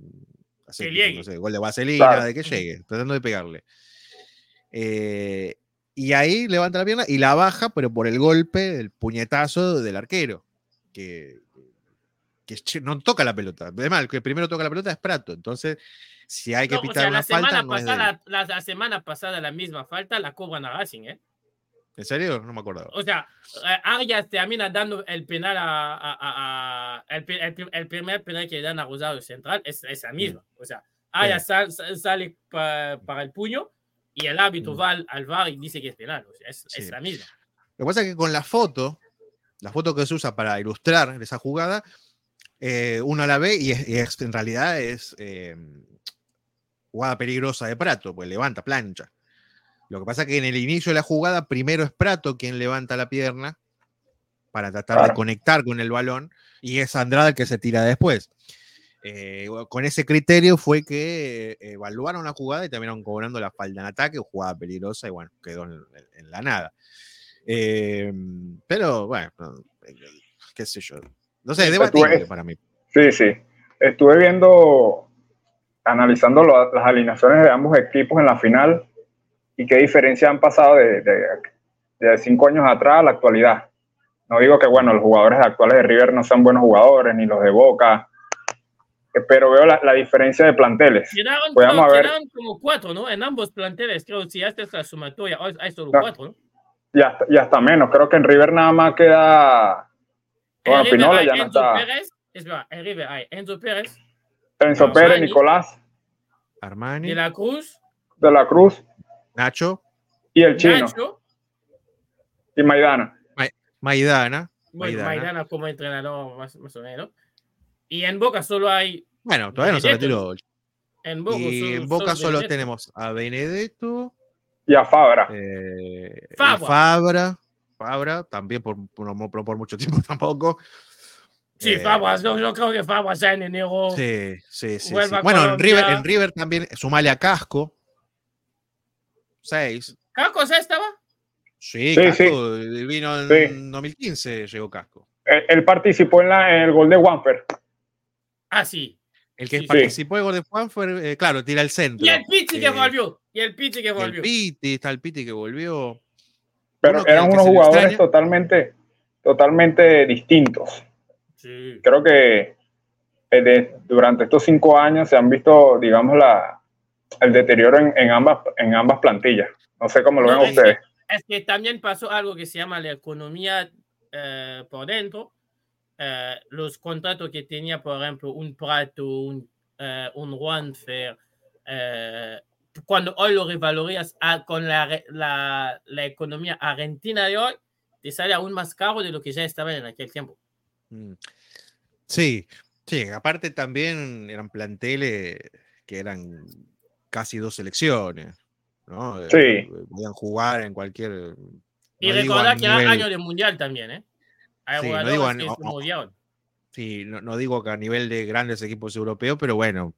hacer no sé, gol de vaselina, Claro. de que llegue, tratando de pegarle. Eh, y ahí levanta la pierna y la baja, pero por el golpe, el puñetazo del arquero, que, que no toca la pelota. Además, el que primero toca la pelota es Prato. Entonces, si hay que No, o pitar sea, una la semana, falta, no pasada, la, la semana pasada la misma falta la cobran a Racing, ¿eh? ¿En serio? No me acordaba. O sea, eh, Arias termina dando el penal a, a- a- a- el, pri- el pri- el primer penal que le dan a Rosario Central es esa misma. O sea, Arias sal- sale pa- para el puño y el árbitro Mm. va al, al VAR y dice que es penal. O sea, es, Sí. es la misma. Lo que pasa es que con la foto, la foto que se usa para ilustrar esa jugada, eh, uno la ve y, es, y es- en realidad es eh, jugada peligrosa de Prato, pues levanta, plancha. Lo que pasa es que en el inicio de la jugada, primero es Prato quien levanta la pierna para tratar de conectar con el balón y es Andrada el que se tira después. Eh, con ese criterio fue que eh, evaluaron la jugada y terminaron cobrando la falta en ataque, jugada peligrosa y bueno, quedó en, en la nada. Eh, pero bueno, no, qué sé yo. No sé, Estuve- debatible para mí. Sí, sí. Estuve viendo, analizando lo- las alineaciones de ambos equipos en la final y qué diferencia han pasado de, de- de cinco años atrás a la actualidad. No digo que, bueno, los jugadores actuales de River no sean buenos jugadores, ni los de Boca, eh, pero veo la, la diferencia de planteles. Quedaron, Pues vamos creo, a ver. quedaron como cuatro, ¿no? En ambos planteles, creo, si haces la sumatoria, hoy hay solo No. cuatro, ¿no? Y hasta, y hasta menos. Creo que en River nada más queda. Bueno, En Pinola ya no Enzo está. Pérez, es verdad, en River hay Enzo Pérez, Enzo Pérez. Nicolás, Armani, De la Cruz, De la Cruz Nacho, y el chino. Nacho, Y Maidana. Maidana. bueno, Maidana. Maidana como entrenador, más, más o menos. Y en Boca solo hay. Bueno, todavía no se retiró. En Boca, Y solo- en Boca solo Benedetto. tenemos a Benedetto, Y a Fabra. eh, y Fabra. Fabra, Fabra, también por, por, no por- mucho tiempo tampoco. Sí, Eh, Fabra, yo, yo creo que Fabra ya en enero. Sí, sí, sí. Sí. Bueno, en. River, en River también, sumale a Casco. Seis. ¿Casco ya estaba? Sí, Sí, Casco vino en Sí. 2015, llegó Casco. Él, él participó en, la, en el gol de Wanfer. Ah, sí. El que Sí. participó de Gol de eh, claro, tira el centro. Y el que Eh, volvió. Y el Pizzi que y el volvió. Piti, está el Piti que volvió. Pero Uno que- eran que unos jugadores totalmente, totalmente distintos. Sí. Creo que eh, de- durante estos cinco años se han visto, digamos, la, el deterioro en, en ambas, en ambas plantillas. No sé cómo lo No, ven es que- ustedes. Es que también pasó algo que se llama la economía eh, por dentro. Eh, los contratos que tenía, por ejemplo, un Prato, un, eh, un Juanfer, eh, cuando hoy lo revalorizas a- con la, la, la economía argentina de hoy, te sale aún más caro de lo que ya estaba en aquel tiempo. Mm. Sí, sí, aparte también eran planteles que eran casi dos selecciones, ¿no? Eh, Sí. Podían jugar en cualquier. Y no recordar que era nivel- año de mundial también, ¿eh? Hay Sí, no digo a- que o- se o- movieron. Sí, no, no digo que a nivel de grandes equipos europeos, pero bueno,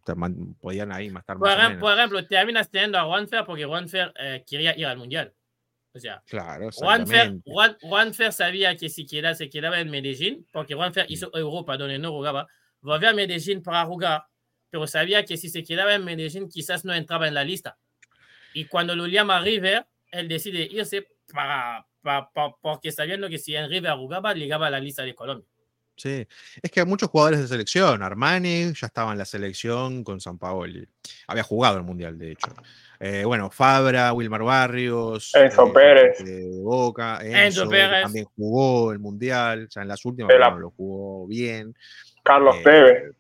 podían ahí más estar Por, más o ejem- menos. por ejemplo, terminas teniendo a Juanfer porque Juanfer eh, quería ir al mundial. O sea, Claro, Juanfer, exactamente. Juan- Juanfer sabía que si queda, se quedaba en Medellín, porque Juanfer hizo Europa donde no jugaba, volvió a Medellín para jugar, pero sabía que si se quedaba en Medellín quizás no entraba en la lista. Y cuando lo llama River, él decide irse para, pa- pa- porque sabiendo que si en River jugaba, llegaba a la lista de Colombia. Sí, es que hay muchos jugadores de selección. Armani ya estaba en la selección con San Paoli. Había jugado el Mundial, de hecho. Eh, bueno, Fabra, Wilmar Barrios. Enzo eh, Pérez. de Boca. Enzo Enzo, Pérez. también jugó el Mundial. O sea, en las últimas la- lo jugó bien. Carlos Eh, Tevez.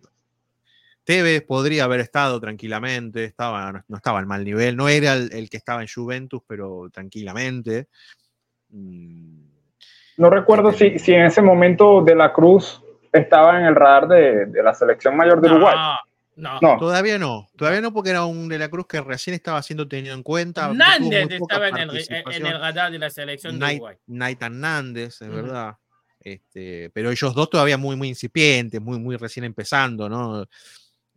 Tevez podría haber estado tranquilamente, estaba, no, no estaba en mal nivel, no era el, el que estaba en Juventus, pero tranquilamente. mm, No recuerdo si, si en ese momento De la Cruz estaba en el radar de, de la selección mayor de Uruguay. No, No, todavía no, todavía no, porque era un de la Cruz que recién estaba siendo tenido en cuenta. Nández estaba en el, en participación. el radar de la selección de Uruguay. Nathan Nández, es verdad. Este, pero ellos dos todavía muy, muy incipientes, muy, muy recién empezando, ¿no?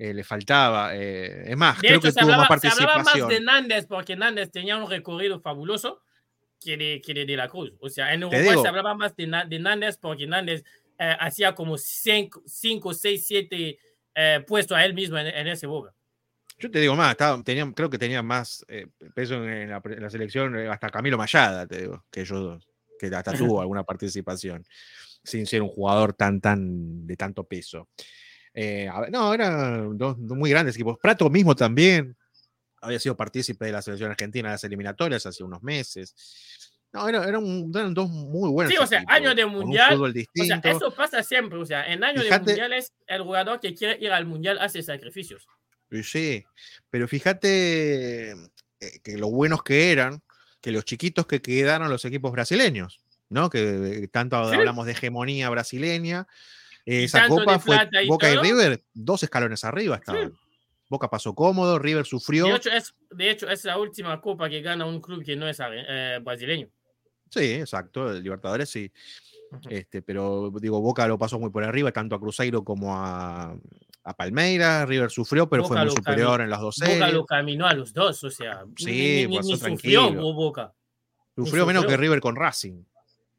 Eh, le faltaba. eh, es más, De creo hecho, que se tuvo más hablaba, se hablaba más participación. de Nández porque Nández tenía un recorrido fabuloso que de, que de, de la Cruz. O sea, en Uruguay se hablaba más de, de Nández porque Nández eh, hacía como 5, 6, 7 puestos a él mismo en, en ese boga. Yo te digo más, estaba- tenía, creo que tenía más eh, peso en, en la, en la selección, eh, hasta Camilo Mayada, te digo, que ellos dos, que hasta tuvo alguna participación, sin ser un jugador tan, tan, de tanto peso. Eh, a no, eran dos, dos muy grandes equipos. Prato mismo también había sido partícipe de la selección argentina en las eliminatorias hace unos meses. No, era- eran, un- eran dos muy buenos. Sí, o sea, equipos, año de mundial, O sea, eso pasa siempre. O sea, en años Fíjate- de mundiales, el jugador que quiere ir al mundial hace sacrificios. Sí, pero fíjate eh, que lo buenos que eran, que los chiquitos que quedaron los equipos brasileños, ¿no? Que eh, tanto Sí. hablamos de hegemonía brasileña. Eh, esa copa fue y Boca y. River, dos escalones arriba estaban. Boca pasó cómodo, River sufrió. De hecho, es, de hecho, es la última copa que gana un club que no es eh, brasileño. Sí, exacto, el Libertadores sí. Este, pero digo, Boca lo pasó muy por arriba, tanto a Cruzeiro como a, a Palmeiras. River sufrió, pero Boca fue muy superior en las dos Boca series. lo caminó a los dos, o sea, Sí, ni, ni- pasó ni sufrió tranquilo. Boca. Sufrió menos que. River con Racing.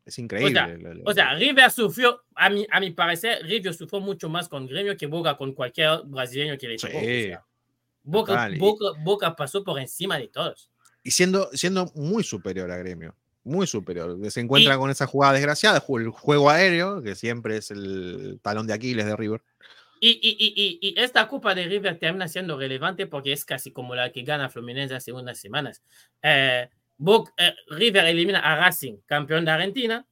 Es increíble. lo- lo- O sea, River sufrió, a mi, a mi parecer, River sufrió mucho más con Gremio que Boca con cualquier brasileño que le tocó. o Sí, sea, Boca, y- Boca, Boca pasó por encima de todos. y siendo, siendo muy superior a Gremio. Muy superior. Se encuentra con esa jugada desgraciada, el juego aéreo, que siempre es el talón de Aquiles de River. Y, y, y, y, y esta Copa de River termina siendo relevante porque es casi como la que gana Fluminense hace unas semanas. Eh, Boca- eh, River elimina a Racing, campeón de Argentina,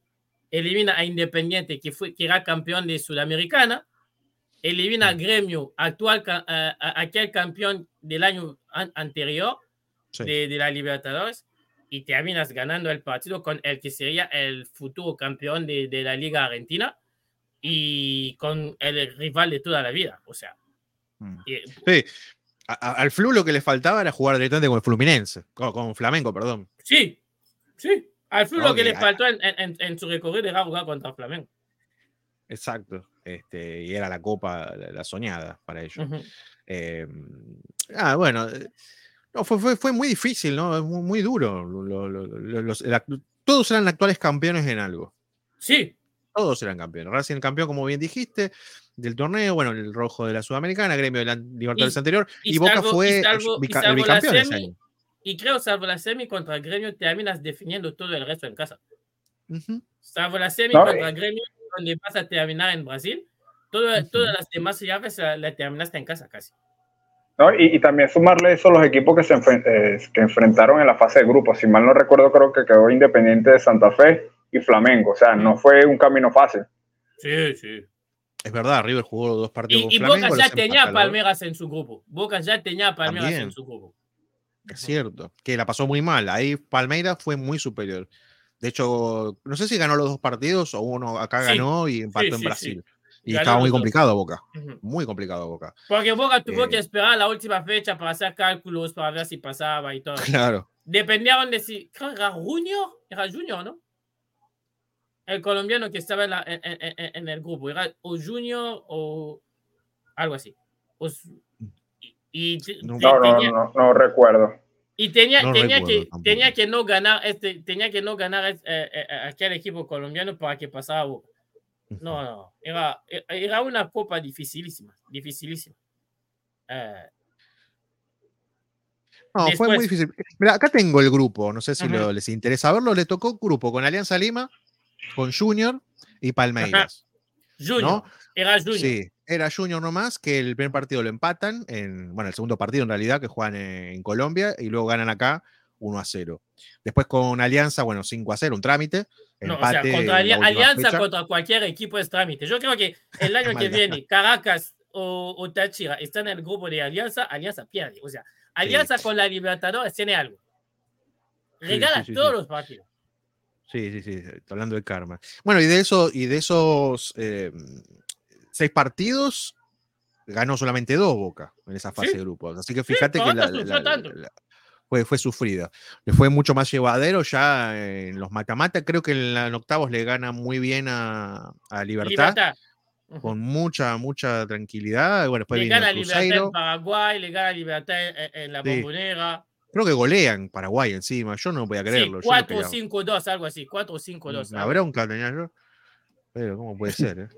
elimina a Independiente, que, fue, que era campeón de Sudamericana, elimina a Gremio, actual, eh, aquel campeón del año an- anterior Sí. de, de la Libertadores, y terminas ganando el partido con el que sería el futuro campeón de, de la Liga Argentina y con el rival de toda la vida. O sea, Mm. y- Sí. A- al Flu lo que le faltaba era jugar directamente con el Fluminense, con, con Flamengo, perdón. sí, sí. Al Flu lo que le faltó en, en- en su recorrido era jugar contra Flamengo. Exacto. Este, y era la copa, la, la soñada para ellos. Eh, ah, bueno. eh, No, fue, fue, fue muy difícil, ¿no? Es Muy, muy duro. Lo- lo- lo- los- todos eran actuales campeones en algo. Sí, Todos eran campeones. Racing campeón, como bien dijiste, del torneo, bueno, el rojo de la Sudamericana, gremio de la Libertadores Y- anterior, y y, Boca salvo- fue salvo- y bica- salvo la bicampeón ese semi, año. y creo, salvo la semi contra el Gremio, terminas definiendo todo el resto en casa. Ujú. Salvo la semi No, contra eh. el Gremio, donde vas a terminar en Brasil, todo- Ujú. todas las demás llaves la, terminaste en casa casi. ¿no? Y, y también sumarle eso a los equipos que se enfren- eh, que enfrentaron en la fase de grupos. Si mal no recuerdo, creo que quedó Independiente de Santa Fe y Flamengo. O sea, no fue un camino fácil. Sí, sí. Es verdad, River jugó dos partidos Y, con y Flamengo. Boca ya tenía. Palmeras en su grupo. Boca ya tenía Palmeras También. en su grupo. Es cierto, que la pasó muy mal. Ahí Palmeiras fue muy superior. De hecho, no sé si ganó los dos partidos o uno acá Sí, ganó y empató sí, en sí, Brasil. Y Ganó estaba muy complicado Boca. Ujú. Muy complicado Boca. Porque Boca tuvo Eh. que esperar la última fecha para hacer cálculos, para ver si pasaba y todo. Claro. Dependían de si. Creo que era Junior. Era Junior, ¿no? El colombiano que estaba en, la- en- en- en- el grupo. Era o Junior o algo así. Y, y No. te- No, no, tenía, no, no recuerdo. y tenía, No tenía, recuerdo que, tampoco. tenía que no ganar este, tenía que no ganar eh, eh, eh, aquel equipo colombiano para que pasara Boca. No, no, era, era una copa dificilísima, dificilísima. Eh, No, fue muy Después- difícil. Mira, acá tengo el grupo, no sé si lo- les interesa verlo. Le tocó grupo con Alianza Lima, con Junior y Palmeiras. Junior, ¿No? era Junior. Sí, era Junior nomás, que el primer partido lo empatan, en, bueno, el segundo partido en realidad, que juegan en, Colombia, y luego ganan acá 1 a 0. Después con Alianza, bueno, 5 a 0, un trámite. No, o sea, contra Ali- Alianza fecha. contra cualquier equipo es trámite. Yo creo que el año que viene, Caracas o, o Táchira están en el grupo de Alianza, Alianza pierde. O sea, Alianza con la Libertadores tiene algo. Regala sí, sí, todos los partidos. Sí, sí, sí, hablando de karma. Bueno, y de eso, y de esos eh, seis partidos, ganó solamente dos Boca en esa fase Sí. de grupos. Así que fíjate que la- la- la- fue, fue sufrida. Le fue mucho más llevadero ya en los matamata. Creo que en, la- en octavos le gana muy bien a, a Libertad, Libertad. Con mucha, mucha tranquilidad. Bueno, después le gana Libertad en. Paraguay, le gana Libertad en la Sí. Bombonera. Creo que golean Paraguay encima. Yo no podía Sí, creerlo. yo no 4 quería- 5-2, algo así. 4 5-2. Una algo bronca tenía yo. Pero, ¿cómo puede ser? eh?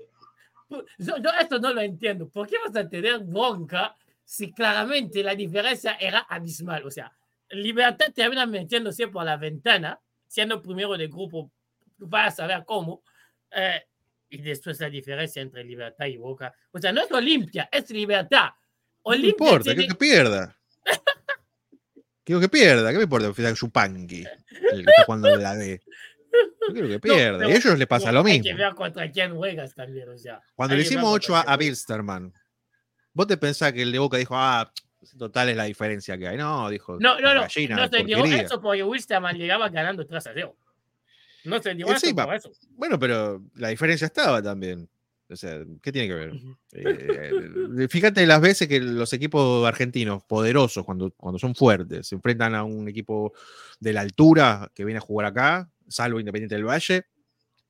Yo, yo esto no lo entiendo. ¿Por qué vas a tener bronca si claramente la diferencia era abismal? O sea, Libertad termina metiéndose por la ventana, siendo primero de grupo, para saber cómo. eh, y después la diferencia entre Libertad y Boca. O sea, no es Olimpia, es Libertad. No Olimpia importa, tiene- que pierda. Quiero que pierda, ¿qué me importa? Yupanqui, el que está jugando en la D. Yo quiero que pierda. y a ellos les pasa no, lo Hay mismo. que ver contra quién juegas también, o sea. Cuando hay le hicimos contra 8 a, a. Bilsterman, ¿vos te pensás que el de Boca dijo, ah, total es la diferencia que hay? No, dijo. No, no, no. gallina, no se dijo porquería. eso porque Wilstermann llegaba ganando 3 a 0. No se eso por eso. Bueno, pero la diferencia estaba también. O sea, ¿qué tiene que ver? Ujú. Eh, fíjate las veces que los equipos argentinos poderosos, cuando, cuando son fuertes, se enfrentan a un equipo de la altura que viene a jugar acá, salvo Independiente del Valle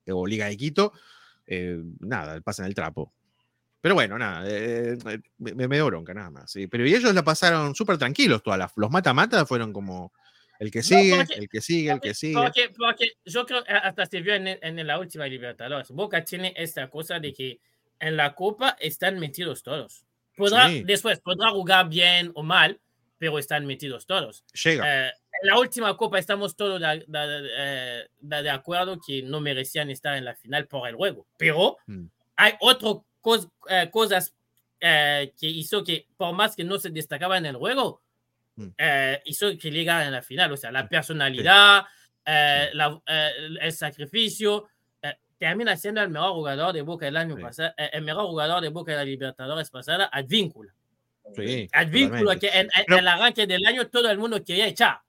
eh, o Liga de Quito, eh, nada, pasan el trapo. Pero bueno, nada, eh, eh, me, me dio bronca, nada más. sí. Pero ellos la pasaron súper tranquilos, todas las, los mata-mata fueron como el que sigue, porque- el que sigue, el que sigue. Porque, porque yo creo que hasta se vio en, en la última Libertadores. Boca tiene esta cosa de que en la Copa están metidos todos. Podrá, Sí. Después podrá jugar bien o mal, pero están metidos todos. Llega. Eh, en la última Copa estamos todos de, de- eh, de- de acuerdo que no merecían estar en la final por el juego. Pero Mm. hay otras cosas eh, que hizo que, por más que no se destacaba en el juego. Eh, hizo que llegara en la final. O sea, la personalidad, eh, la- eh, el sacrificio. eh, termina siendo el mejor jugador de Boca el año pasado, eh, el mejor jugador de Boca de la Libertadores pasada, Advíncula. Sí, Advíncula que en, en el arranque del año todo el mundo quería echar.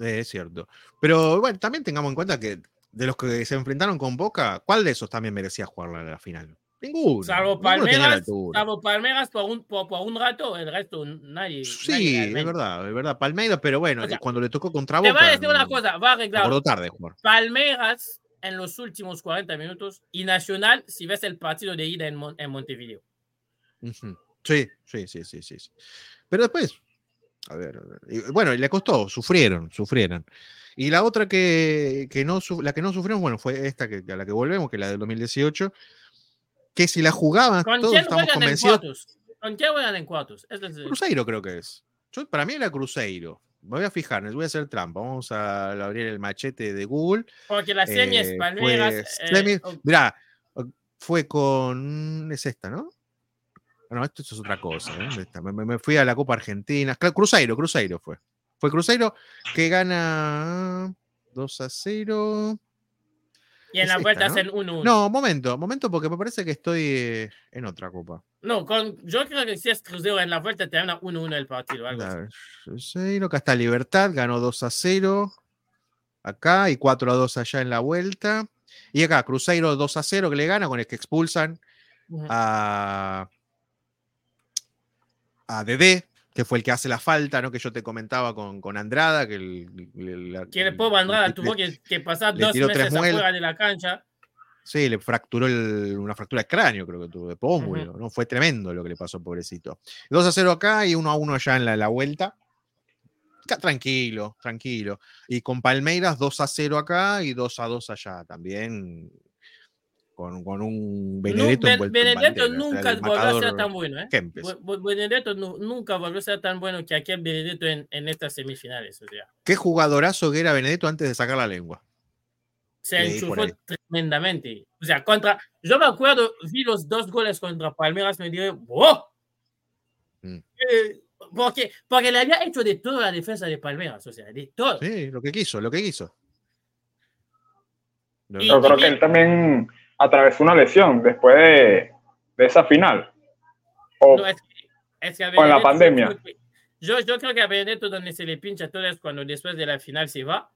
Es cierto. Pero bueno, también tengamos en cuenta que de los que se enfrentaron con Boca, ¿cuál de esos también merecía jugar la, la final? Ninguno. Salvo Palmeras, salvo Palmeras por un, por, por un rato, el resto nadie. nadie Sí, es realmente. verdad, es verdad. Palmeiras, pero bueno, O sea, cuando le tocó contra Te Boca. voy a decir una no- cosa, va a arreglar. tarde de jugar. Palmeras en los últimos 40 minutos y Nacional si ves el partido de ida en, Mon- en Montevideo. Sí, sí, sí, sí, sí. sí. Pero después, a ver, bueno, y le costó, sufrieron, sufrieron. Y la otra que, que no, la que no sufrieron, bueno, fue esta que, a la que volvemos, que es la del 2018, que si la jugaban, ¿Con todos quién estamos convencidos. ¿Con quién juegan en cuartos? Es el- Cruzeiro creo que es. Yo, para mí era Cruzeiro. Me voy a fijar, les voy a hacer trampa. Vamos a abrir el machete de Google. Porque la semi Eh, es Palmeras. fue eh, semi- oh, Mirá, fue con. Es esta, ¿no? Bueno, esto es otra cosa. ¿eh? Me, me- fui a la Copa Argentina. Cruzeiro, Cruzeiro fue. Fue Cruzeiro que gana 2 a 0. Y en es la esta, vuelta ¿no? hacen 1-1. No, momento, momento, porque me parece que estoy eh, en otra copa. No, con, yo creo que si es Cruzeiro en la vuelta termina 1-1 el partido. Algo acá está Libertad, ganó 2 a 0. Acá y 4 a 2 allá en la vuelta. Y acá, Cruzeiro 2 a 0 que le gana con el que expulsan Ujú. a, a Dedé, que fue el que hace la falta, ¿no? Que yo te comentaba con, con Andrada, que el, el- Que Andrada le- tuvo que, que pasar dos meses afuera de la cancha. Sí, le fracturó el- una fractura de cráneo, creo que tuvo, de pómulo, ¿no? Fue tremendo lo que le pasó, pobrecito. 2 a 0 acá y 1 a 1 allá en la, la vuelta. Tranquilo, tranquilo. Y con Palmeiras 2 a 0 acá y 2 a 2 allá también. Con, con un Benedetto Ben- envuelto en Benedetto bandera, o sea, nunca volvió a ser tan bueno. ¿eh? Benedetto nu- nunca volvió a ser tan bueno que aquel Benedetto en, en estas semifinales. O sea, Qué jugadorazo que era Benedetto antes de sacar la lengua. se enchufó tremendamente. O sea, contra. Yo me acuerdo, vi los dos goles contra Palmeiras, me dije, ¡wow! Mm. Eh, porque, porque le había hecho de todo la defensa de Palmeiras, o sea, de todo. Sí, lo que quiso, lo que quiso. Yo creo que él también atravesó una lesión después de, de esa final. O No, es que- es que Con la pandemia. Yo, creo que- yo, creo que a Benedetto donde se le pincha todo es cuando después de la final se va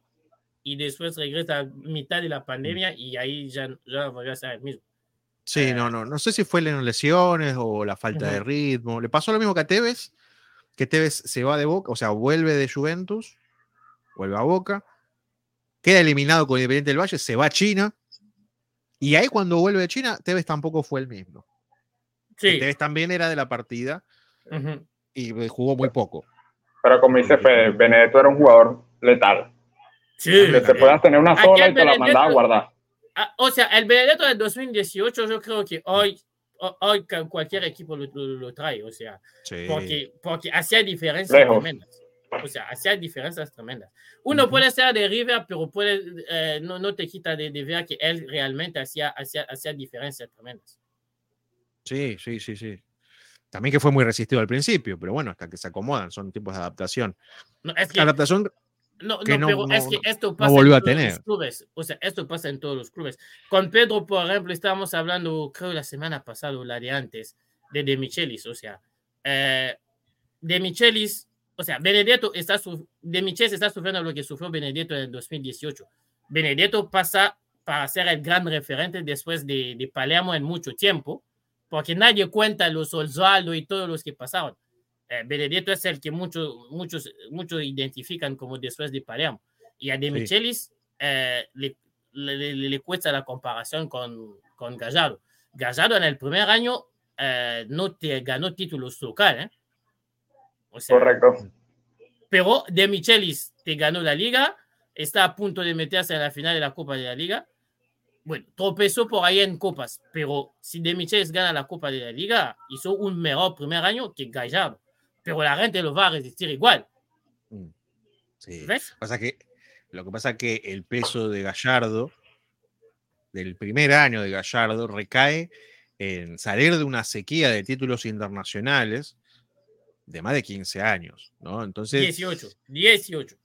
y después regresa a mitad de la pandemia y ahí ya, ya volvió a ser el mismo. Sí, no, no, no sé si fue las lesiones o la falta de Ujú. ritmo. Le pasó lo mismo que a Tevez, que Tevez se va de Boca, o sea, vuelve de Juventus, vuelve a Boca, queda eliminado con Independiente del Valle, se va a China, y ahí cuando vuelve de China, Tevez tampoco fue el mismo. Sí. Tevez también era de la partida ujú. y eh, jugó muy poco. Pero como dice Fede, Benedetto era un jugador letal. Sí. Que te puedas tener una sola el y te la Benedetto- mandaba a guardar. Ah, o sea, el Benedetto del 2018 yo creo que hoy, ho- hoy cualquier equipo lo, lo- lo trae, o sea, Sí. porque, porque hacía diferencias Lejos. tremendas. O sea, hacía diferencias tremendas. Uno Ujú. puede ser de River, pero puede, eh, no, no te quita de, de ver que él realmente hacía, hacía, hacía diferencias tremendas. Sí, sí, sí, sí. También que fue muy resistido al principio, pero bueno, hasta que se acomodan, son tipos de adaptación. No, es que, Adaptación, no, que no, no- pero es no- que no- esto pasa volvió en a todos tener. los clubes. O sea, esto pasa en todos los clubes. Con Pedro, por ejemplo, estábamos hablando, creo la semana pasada o la de antes, de De Michelis. O sea, eh, De Michelis, o sea, Benedetto está, De Michelis está sufriendo lo que sufrió Benedetto en el 2018. Benedetto pasa para ser el gran referente después de, de Palermo en mucho tiempo, porque nadie cuenta los Osvaldo y todos los que pasaron. Eh, Benedetto es el que muchos muchos muchos identifican como después de Palermo. Y a De Sí. Michelis eh, le, le, le- le cuesta la comparación con, con Gallardo. Gallardo en el primer año eh, no te ganó títulos locales. O sea, Correcto. pero De Michelis te ganó la liga, está a punto de meterse en la final de la Copa de la Liga. Bueno, tropezó por ahí en copas, pero si De Michelis gana la Copa de la Liga, hizo un mejor primer año que Gallardo. Pero la gente lo va a resistir igual. mm, sí. ¿Ves? Pasa que, lo que pasa es que el peso de Gallardo, del primer año de Gallardo, recae en salir de una sequía de títulos internacionales de más de 15 años, ¿no? Entonces, 18, 18.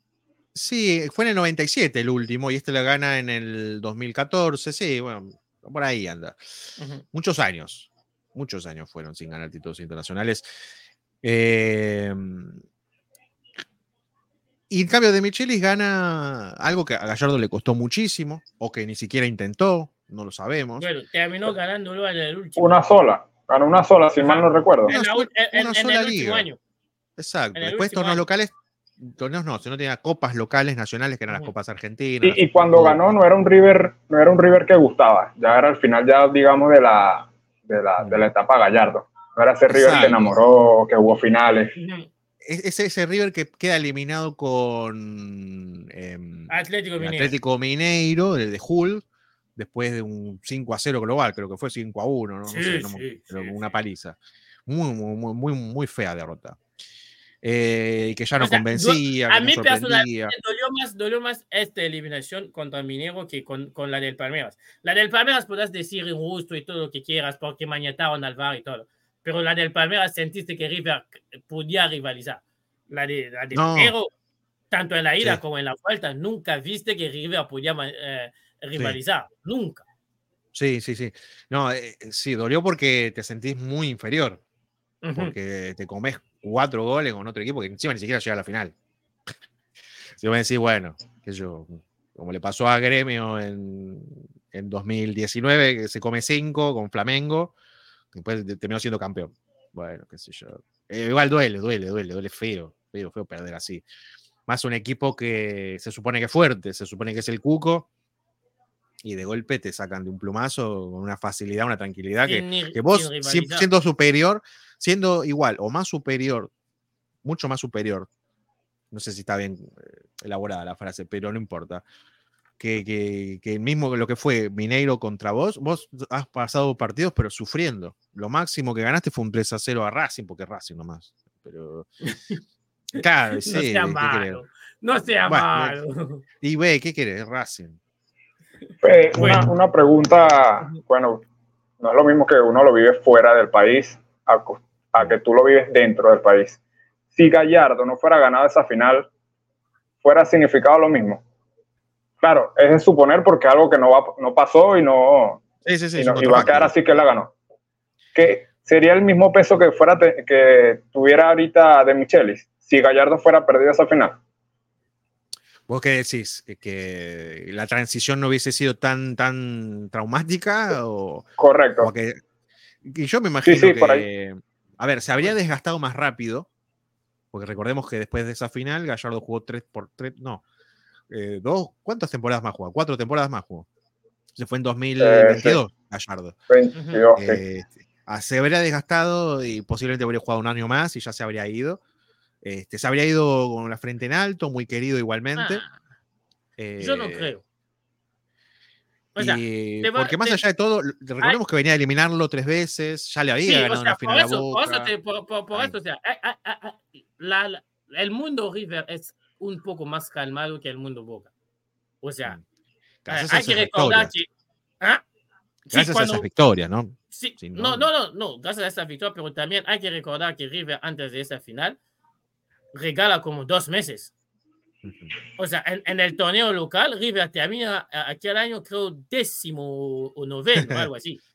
sí, fue en el 97 el último y este la gana en el 2014, sí, bueno, por ahí anda. Muchos años, muchos años fueron sin ganar títulos internacionales. Eh, y en cambio de Michelis gana algo que a Gallardo le costó muchísimo o que ni siquiera intentó, no lo sabemos. Bueno, terminó ganándolo en el último. Una sola. Ganó una sola, si mal no recuerdo. en, la en- en- una en sola el último liga. año. Exacto. Después torneos locales, torneos no, sino tenía copas locales nacionales que eran las copas argentinas. Y, y cuando ganó no era un River, no era un River que gustaba. Ya era al final ya digamos de la de la, de la etapa Gallardo. No era ese River Exacto. que enamoró, que hubo finales. Es, es ese River que queda eliminado con em, Atlético Mineiro. Atlético Mineiro, el de Hull, después de un 5 a 0 global, creo que fue 5 a 1, ¿no? No Sí, sé, no me- sí, pero sí, una paliza. Muy, muy, muy, muy, fea derrota. Eh, y que ya no O sea, convencía, A que mí no personalmente dolió más, dolió más esta eliminación contra Minero que con, con la del Palmeiras. La del Palmeiras podrás decir injusto y todo lo que quieras porque mañataron al VAR y todo. Pero la del Palmeiras sentiste que River podía rivalizar. La de, la de No. Minero, tanto en la ida Sí. como en la vuelta, nunca viste que River podía eh, rivalizar. Nunca. Sí, sí, sí. No, eh, sí, dolió porque te sentís muy inferior, porque te comes cuatro goles con otro equipo que encima ni siquiera llega a la final. Si vos me decís, bueno, que yo, como le pasó a Gremio en, en 2019, que se come cinco con Flamengo, después de- terminó siendo campeón. Bueno, qué sé yo. Eh, igual duele, duele, duele, duele feo, feo, feo perder así. Más un equipo que se supone que es fuerte, se supone que es el Cuco, y de golpe te sacan de un plumazo con una facilidad, una tranquilidad que, que vos, siendo superior, siendo igual o más superior, mucho más superior, no sé si está bien eh, elaborada la frase, pero no importa, que, que, que mismo lo que fue Mineiro contra vos, vos has pasado partidos pero sufriendo. Lo máximo que ganaste fue un 3 a 0 a Racing, porque Racing nomás. Pero. Claro, no sí. sea ¿qué querés? malo. No sea Bueno, malo. Y ve, ¿qué querés? Racing. Fe, una, Bueno. una pregunta, bueno, no es lo mismo que uno lo vive fuera del país a, que tú lo vives dentro del país. Si Gallardo no fuera ganado esa final, fuera significado lo mismo. Claro, es de suponer porque algo que no, va, no pasó y no, Sí, sí, sí. y, es no- un y va a quedar así que la ganó. Que sería el mismo peso que fuera te- que tuviera ahorita de Michelis si Gallardo fuera perdido esa final. ¿Vos qué decís? ¿Que- ¿Que la transición no hubiese sido tan, tan traumática? O, Correcto. o que, y yo me imagino sí, que, a ver, se habría desgastado más rápido, porque recordemos que después de esa final, Gallardo jugó tres por tres, no, eh, dos, ¿cuántas temporadas más jugó? Cuatro temporadas más jugó. Se fue en 2022, Gallardo. 22, sí. Eh, se habría desgastado y posiblemente habría jugado un año más y ya se habría ido. Este, se habría ido con la frente en alto, muy querido igualmente. Ah, yo no Eh, creo. O sea, y va- porque más te- allá de todo, recordemos que venía a eliminarlo tres veces, ya le había Sí, o ganado sea, una final a eso, por, Boca. por- por- por eso, o sea, la- la- el mundo River es un poco más calmado que el mundo Boca. O sea, Mm. eh, Gracias a hay que recordar que. ¿ah? Sí, Gracias a cuando- esas victorias, ¿no? sí, Sí, no, no. no, no, gracias a esta victoria, pero también hay que recordar que River antes de esa final regala como dos meses. O sea, en, en el torneo local, River termina a- aquel año, creo, décimo o noveno, algo así.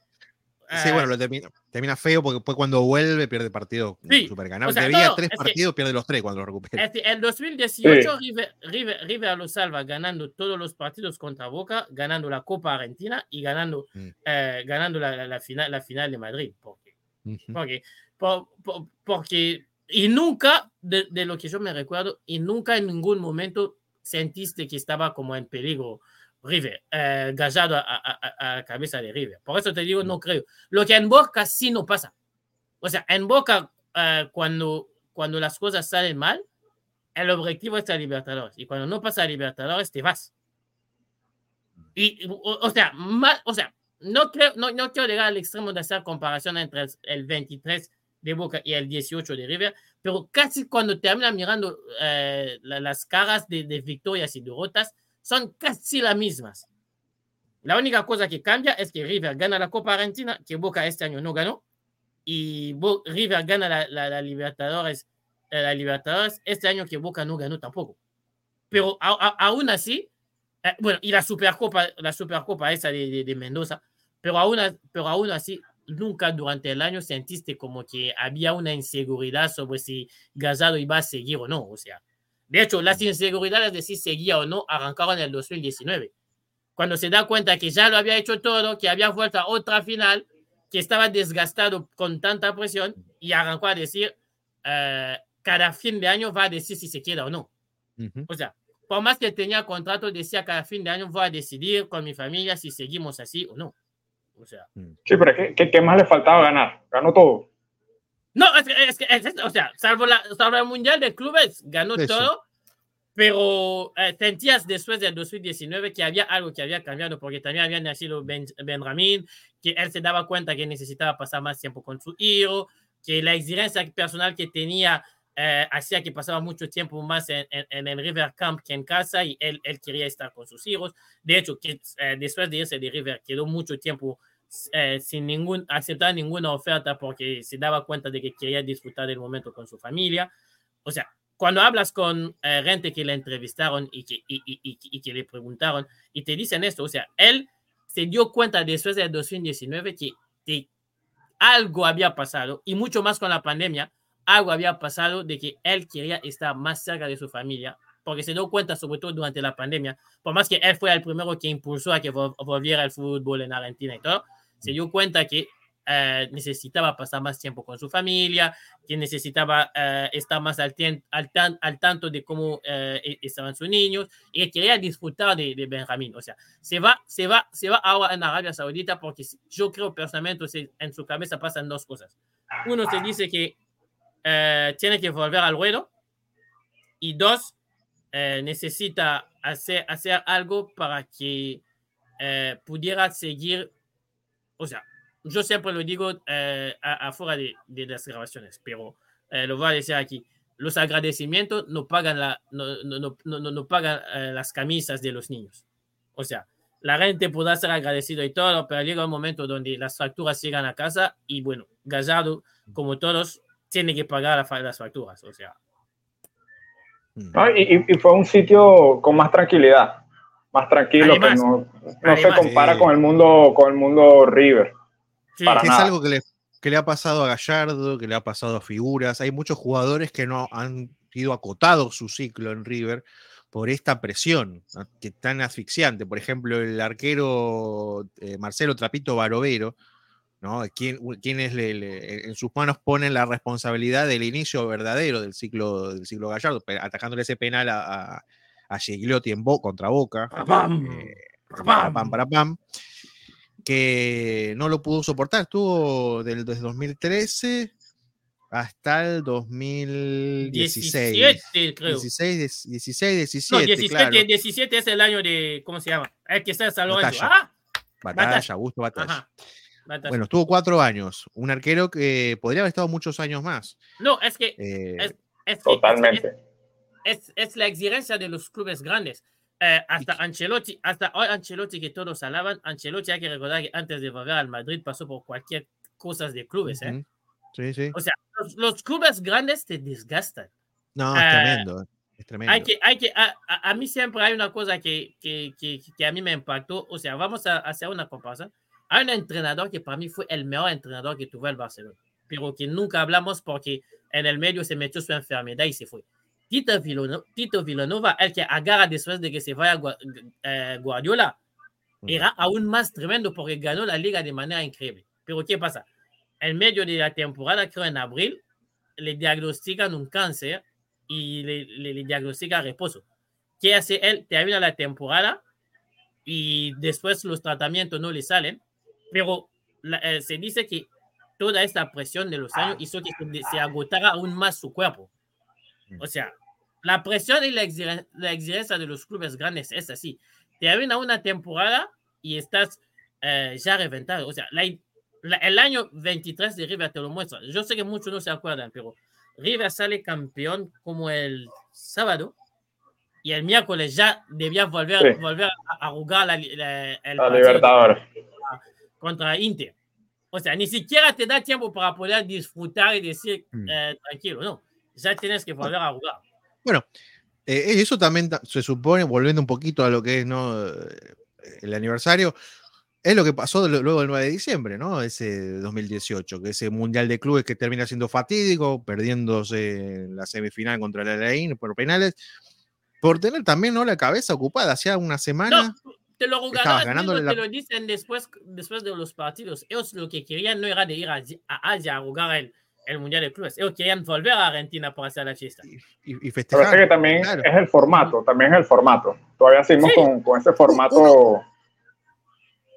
Sí, Eh, bueno, lo termina, termina feo porque después cuando vuelve pierde partidos Sí, super ganados. o sea, Debía no, tres es que- partidos, pierde los tres cuando lo recupera. Este, el 2018 Sí. River, River, River lo salva ganando todos los partidos contra Boca, ganando la Copa Argentina y ganando, Mm. eh, ganando la, la- la final, la final de Madrid. Porque, Ujú. porque, por- por- porque y nunca, de, de lo que yo me recuerdo, y nunca en ningún momento sentiste que estaba como en peligro River, eh, Gallardo a, a- a- a la cabeza de River. Por eso te digo, no creo. Lo que en Boca sí no pasa. O sea, en Boca, eh, cuando, cuando las cosas salen mal, el objetivo es la Libertadores. Y cuando no pasa a Libertadores, te vas. Y, o, o sea, o sea no, creo, no, no quiero llegar al extremo de hacer comparación entre el, el 23 de Boca y el 18 de River, pero casi cuando terminan mirando eh, la- las caras de, de victorias y derrotas, son casi las mismas. La única cosa que cambia es que River gana la Copa Argentina, que Boca este año no ganó, y Bo- River gana la, la- la Libertadores, eh, la Libertadores este año que Boca no ganó tampoco. Pero a- a- aún así, eh, bueno, y la Supercopa, la Supercopa esa de, de- de Mendoza, pero aún, pero aún así, nunca durante el año sentiste como que había una inseguridad sobre si Gallardo iba a seguir o no. O sea, de hecho, las inseguridades de si seguía o no arrancaron en el 2019. Cuando se da cuenta que ya lo había hecho todo, que había vuelto a otra final, que estaba desgastado con tanta presión y arrancó a decir, eh, cada fin de año va a decir si se queda o no. Ujú. O sea, por más que tenía contrato, decía cada fin de año voy a decidir con mi familia si seguimos así o no. O sea, Sí, pero ¿qué, qué, qué más le faltaba ganar? Ganó todo. no, es que, es que- es- es- o sea, salvo, la, salvo el Mundial de Clubes, ganó Eso. todo, pero eh, sentías después del 2019 que había algo que había cambiado, porque también había nacido ben, Benjamín, que él se daba cuenta que necesitaba pasar más tiempo con su hijo, que la exigencia personal que tenía eh, hacía que pasaba mucho tiempo más en, en- en el River Camp que en casa y él, él quería estar con sus hijos. De hecho, eh, después de irse de River, quedó mucho tiempo eh, sin ningún, aceptar ninguna oferta porque se daba cuenta de que quería disfrutar del momento con su familia. O sea, cuando hablas con eh, gente que le entrevistaron y que, y, y- y- y que le preguntaron y te dicen esto, o sea, él se dio cuenta después del 2019 que, que algo había pasado y mucho más con la pandemia, algo había pasado de que él quería estar más cerca de su familia porque se dio cuenta, sobre todo durante la pandemia, por más que él fue el primero que impulsó a que vol- volviera el fútbol en Argentina y todo, se dio cuenta que eh, necesitaba pasar más tiempo con su familia, que necesitaba eh, estar más al, al, tan- al tanto de cómo eh, e- estaban sus niños y que quería disfrutar de, de Benjamín. O sea, se va, se, va, se va ahora en Arabia Saudita porque yo creo personalmente en su cabeza pasan dos cosas. Uno se dice que eh, tiene que volver al ruedo y dos, eh, necesita hacer, hacer algo para que eh, pudiera seguir, o sea, yo siempre lo digo eh, afuera de, de las grabaciones, pero eh, lo voy a decir aquí. Los agradecimientos no pagan, la, no, no, no, no, pagan las camisas de los niños. O sea, la gente podrá ser agradecido y todo, pero llega un momento donde las facturas llegan a casa y bueno, Gallardo, como todos, tiene que pagar las facturas. O sea, Mm. ¿no? Y, fue un sitio con más tranquilidad, más tranquilo, Además- que no, no se compara Sí. con el mundo, con el mundo River. sí, Para que es algo que le, que le ha pasado a Gallardo, que le ha pasado a figuras. Hay muchos jugadores que no han ido acotado su ciclo en River por esta presión ¿no? que tan asfixiante. Por ejemplo, el arquero eh, Marcelo Trapito Barovero, ¿no? Quien, quienes le, le, en sus manos ponen la responsabilidad del inicio verdadero del ciclo, del ciclo Gallardo, atacándole ese penal a, a, a Gigliotti en Bo, contra Boca. ¡Pam! Eh, para pam, para pam, que no lo pudo soportar. Estuvo del, desde 2013 hasta el 2016. 17, creo. 16, 16 17. No, 17, claro. 17 es el año de, ¿cómo se llama? El que San Lorenzo. Batalla. ¡Ah! Batalla, Batalla. Augusto Batalla. Ajá. Bueno, estuvo cuatro años. Un arquero que podría haber estado muchos años más. no, es que, Eh, es, es que- Totalmente. es, es la exigencia de los clubes grandes. Eh, hasta Ancelotti, hasta hoy Ancelotti que todos alaban, Ancelotti hay que recordar que antes de volver al Madrid pasó por cualquier cosa de clubes. ¿eh? Sí, sí. O sea, los, los clubes grandes te desgastan. No, es eh, tremendo. Es tremendo. Hay que, hay que, a, a- a mí siempre hay una cosa que, que, que, que a mí me impactó. O sea, vamos a hacer una comparación. Un entrenador que para mí fue el mejor entrenador que tuvo el Barcelona, pero que nunca hablamos porque en el medio se metió su enfermedad y se fue. Tito Villanova, Tito Villanova el que agarra después de que se vaya eh, Guardiola, era aún más tremendo porque ganó la liga de manera increíble. Pero ¿qué pasa? En medio de la temporada, creo en abril, le diagnostican un cáncer y le, le, le diagnostican reposo. ¿Qué hace él? Termina la temporada y después los tratamientos no le salen, pero la- eh, se dice que toda esta presión de los años hizo que se, se agotara aún más su cuerpo. O sea, la presión y la exigen- la exigencia de los clubes grandes es así. Termina una temporada y estás eh, ya reventado. O sea, la- la- el año 23 de River te lo muestra. Yo sé que muchos no se acuerdan, pero River sale campeón como el sábado y el miércoles ya debía volver, Sí. volver a, a jugar la, el partido Libertadores. Contra Inter. O sea, ni siquiera te da tiempo para poder disfrutar y decir Mm. eh, tranquilo, no. Ya tienes que volver a jugar. Bueno, eh, eso también ta- se supone, volviendo un poquito a lo que es ¿no? Eh, el aniversario, es lo que pasó luego del 9 de diciembre, ¿no? Ese 2018, que ese Mundial de Clubes que termina siendo fatídico, perdiéndose la semifinal contra el Alain por penales, por tener también ¿no? la cabeza ocupada. Hacía una semana. No, te lo Estabas jugadores ganándole te la- lo dicen después, después de los partidos. Ellos lo que querían no era de ir a, a Asia a jugar el, el Mundial de Clubes. Ellos querían volver a Argentina para hacer la fiesta. y, y Pero festejar. es que también claro. es el formato, también es el formato. Todavía seguimos Sí. con, con ese formato.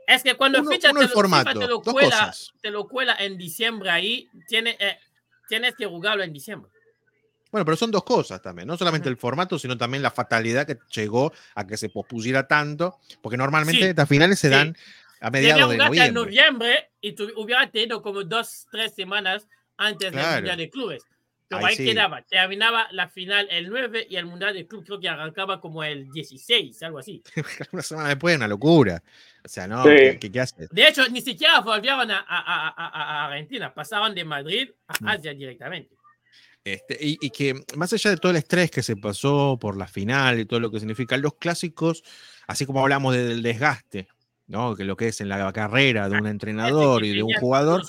Es que cuando Uno- fichas uno te, el lo, formato, FIFA te lo dos cuela, te lo cuela en diciembre ahí, tiene, eh, tienes que jugarlo en diciembre. Bueno, pero son dos cosas también, no solamente el formato, sino también la fatalidad que llegó a que se pospusiera tanto, porque normalmente Sí, estas finales se sí. dan a mediados de jugarte en noviembre. noviembre y tú hubiera tenido como dos, tres semanas antes del Claro. Mundial de Clubes. Pero Ahí ahí sí. quedaba, terminaba la final el 9 y el Mundial de Club creo que arrancaba como el 16, algo así. Una semana después, una locura. O sea, no, Sí. ¿qué, qué, qué haces? De hecho, ni siquiera volvieron a, a- a- a- Argentina, pasaron de Madrid Mm. a Asia directamente. Este, y, y que más allá de todo el estrés que se pasó por la final y todo lo que significan los clásicos, así como hablamos del desgaste, ¿no? Que lo que es en la carrera de un entrenador y de un jugador,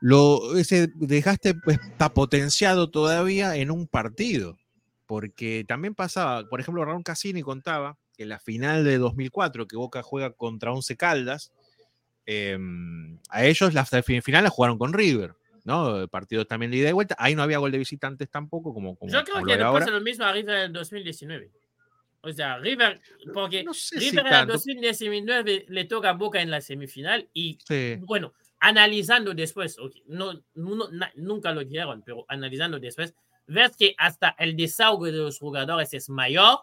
lo, ese desgaste pues, está potenciado todavía en un partido. Porque también pasaba, por ejemplo, Raúl Cassini contaba que en la final de 2004, que Boca juega contra Once Caldas, em, a ellos la final la jugaron con River, ¿no? Partidos también de ida y vuelta. Ahí no había gol de visitantes tampoco, como, como, Yo creo como que le pasa lo mismo a River en el 2019. O sea, River, porque No sé si River en el tanto. 2019 le toca a Boca en la semifinal y Sí. bueno, analizando después, ok, no, nunca lo dijeron, pero analizando después, ves que hasta el desahogo de los jugadores es mayor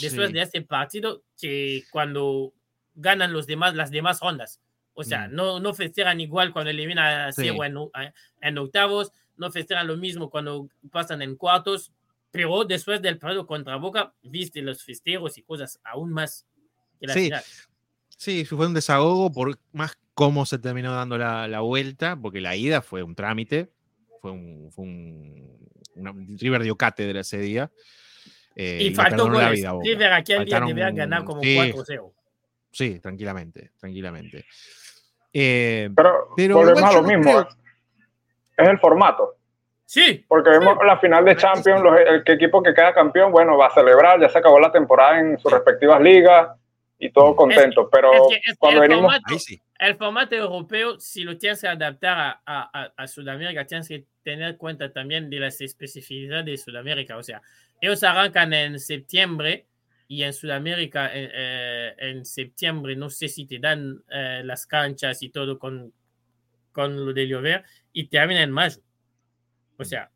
después sí. de este partido que cuando ganan los demás, las demás rondas. O sea, Mm. no, no festejan igual cuando eliminan a Sí. Ciego en, o- en octavos, no festejan lo mismo cuando pasan en cuartos, pero después del partido contra Boca, viste los festejos y cosas aún más que la Sí, final. Sí, fue un desahogo por más cómo se terminó dando la, la vuelta, porque la ida fue un trámite, fue un, fue un una- River dio cátedra ese día. eh, y le faltó perdonó la goles. vida. River aquel Faltaron- día debía ganar como sí. 4-0. Sí, tranquilamente, tranquilamente. Eh, Pero, Pero volvemos igual a lo no mismo. creo- Es el formato. Sí. Porque vemos la final de Champions, los- el, equipo que queda campeón, bueno, va a celebrar, ya se acabó la temporada en sus respectivas ligas y todo contento. Pero es que- es que cuando el venimos, formato- sí. El formato europeo, si lo tienes que adaptar a- a Sudamérica, tienes que tener cuenta también de las especificidades de Sudamérica. O sea, ellos arrancan en septiembre y en Sudamérica eh, eh, en septiembre no sé si te dan eh, las canchas y todo con, con lo de llover y termina en mayo. O sea,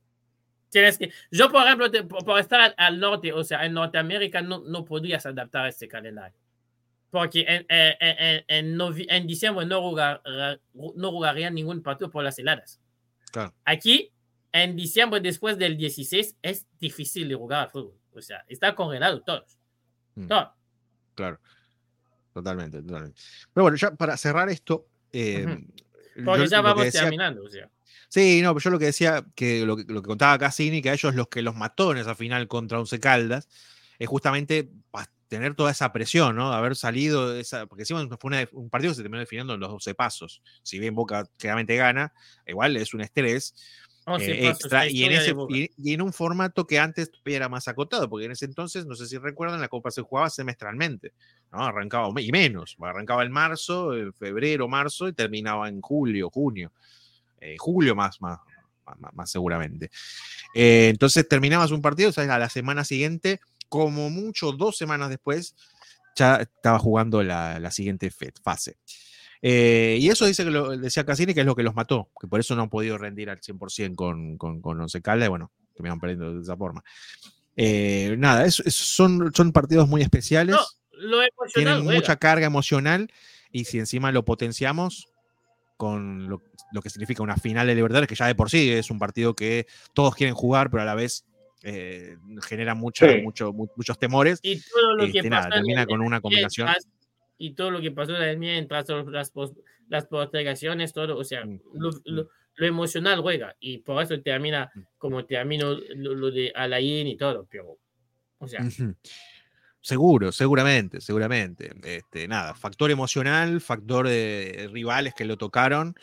tienes que... Yo, por ejemplo, te- por, por estar al, al norte, o sea, en Norteamérica no, no podrías adaptar a este calendario. Porque en, en, en, en en diciembre no, jugar- no jugarían ningún partido por las heladas. Claro. Aquí, en diciembre, después del 16, es difícil de jugar al fútbol. O sea, está congelado todos. Mm. Todo. Claro. Totalmente, totalmente. Pero bueno, ya para cerrar esto. eh, Porque ya vamos decía- terminando. O sea. Sí, no, pero yo lo que decía, que lo, que lo que contaba Cassini, que a ellos los que los mató en esa final contra Once Caldas, es justamente tener toda esa presión, ¿no? Haber salido de esa. Porque encima fue una- un partido que se terminó definiendo en los 12 pasos. Si bien Boca claramente gana, igual es un estrés. 11 eh, pasos, extra la y en, historia de ese, Boca. y, y en un formato que antes era más acotado, porque en ese entonces, no sé si recuerdan, la Copa se jugaba semestralmente, ¿no? Arrancaba, y menos, arrancaba en marzo, en febrero, marzo, y terminaba en julio, junio, eh, julio más, más, más, más seguramente. Eh, entonces terminabas un partido, sea, a la semana siguiente, como mucho, dos semanas después, ya estaba jugando la, la siguiente fase. Eh, y eso dice que lo, decía Cassini que es lo que los mató, que por eso no han podido rendir al 100% con, con, con Once Caldas, y bueno, terminaron perdiendo de esa forma. Eh, nada, es- es- son, son partidos muy especiales, No, lo emocional, tienen juega. mucha carga emocional, y si encima lo potenciamos con lo, lo que significa una final de Libertadores, que ya de por sí es un partido que todos quieren jugar, pero a la vez eh, genera mucha- Sí. mucho, mu- muchos temores. Y todo lo que Este, nada, pasa termina con una combinación. Y todo lo que pasó en mientras las, las postergaciones, todo, o sea, lo, lo- lo emocional juega y por eso termina como terminó lo, lo de Alain y todo, pero, o sea. Seguro, seguramente, seguramente. Este, nada, factor emocional, factor de rivales que lo tocaron,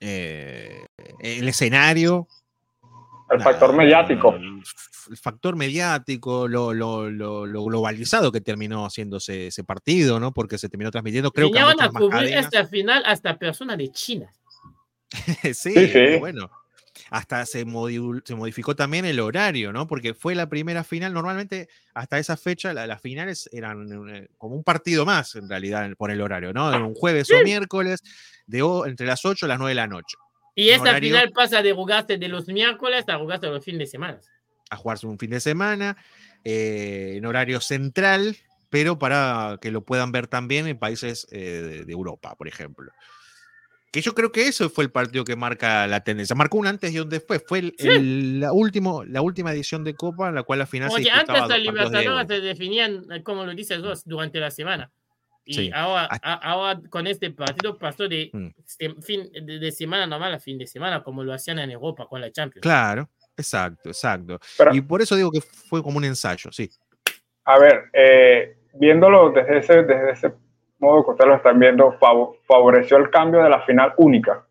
eh, el escenario. El nada, factor mediático. El, el factor mediático, lo, lo- lo- lo globalizado que terminó haciéndose ese partido, ¿no? Porque se terminó transmitiendo, creo que a vinieron a cubrir esta final hasta personas de China. sí, Sí, sí. bueno. Hasta se, modi- se modificó también el horario, ¿no? Porque fue la primera final. Normalmente, hasta esa fecha, la- las finales eran eh, como un partido más, en realidad, por el horario, ¿no? Era un jueves o miércoles, de, entre las 8 y las 9 de la noche, Y esta horario- final pasa de jugarse de los miércoles a jugarse los fines de semana. a jugarse un fin de semana, eh, en horario central, pero para que lo puedan ver también en países eh, de, Europa, por ejemplo. Que yo creo que eso fue el partido que marca la tendencia. Marcó un antes y un después. Fue el- Sí. el- la, último, la última edición de Copa en la cual la final se Porque disputaba antes de Libertadores se definían, eh, como lo dices vos, durante la semana. Y Sí. ahora, Ah. a- ahora con este partido pasó de, Mm. sem- fin, de, de semana normal a fin de semana, como lo hacían en Europa con la Champions. Claro, exacto, exacto. Pero- y por eso digo que fue como un ensayo, sí. A ver, eh, viéndolo desde ese, desde ese modo que ustedes lo están viendo, fav- favoreció el cambio de la final única.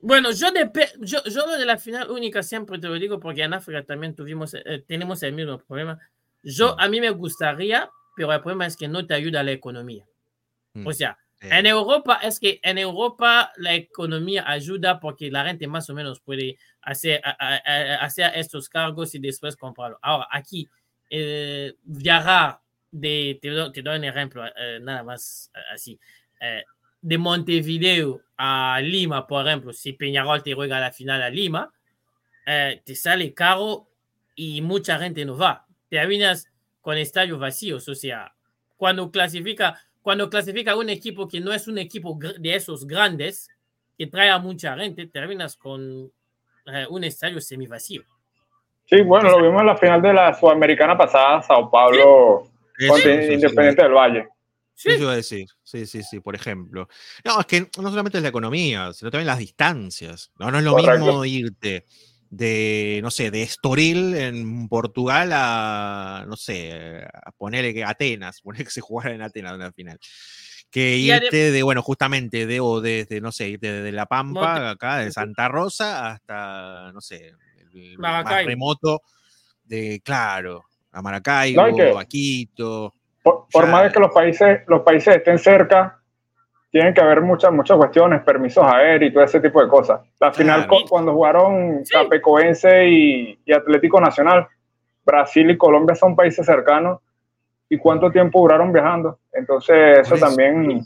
Bueno, yo, de, yo, yo lo de la final única siempre te lo digo porque en África también tuvimos, eh, tenemos el mismo problema. Yo, Mm. a mí me gustaría, pero el problema es que no te ayuda la economía. Mm. O sea, Eh, En Europa es que en Europa la economía ayuda porque la gente más o menos puede hacer, a- a- a- hacer estos cargos y después comprarlo. Ahora, aquí, eh, viajar de, te, do- te doy un ejemplo, eh, nada más eh, así, eh, de Montevideo a Lima, por ejemplo, si Peñarol te juega la final a Lima, eh, te sale caro y mucha gente no va. Terminas con estadios vacíos, o sea, cuando clasifica, cuando clasifica un equipo que no es un equipo de esos grandes, que trae a mucha gente, terminas con eh, un estadio semivacío. Sí, bueno, lo vimos en la final de la Sudamericana pasada, Sao Paulo contra eso, sí, Independiente del Valle. Sí, Eso iba a decir, sí, sí, sí, por ejemplo. No, es que no solamente es la economía, sino también las distancias. No, no es lo Correcto. mismo irte de, no sé, de Estoril en Portugal a, no sé, a ponerle que Atenas, poner que se jugara en Atenas en la final. que irte de, bueno, justamente de, o desde, no sé, irte de La Pampa, Monte- acá, de Santa Rosa, hasta, no sé, el más Maracaibo. remoto de, claro, a Maracaibo, No, a Quito. Por, por más de que los países, los países estén cerca, tienen que haber muchas, muchas cuestiones, permisos aéreos y todo ese tipo de cosas. La final, Claro. cuando jugaron Sí. Capecoense y, y Atlético Nacional, Brasil y Colombia son países cercanos. ¿Y cuánto tiempo duraron viajando? Entonces, eso, eso. también,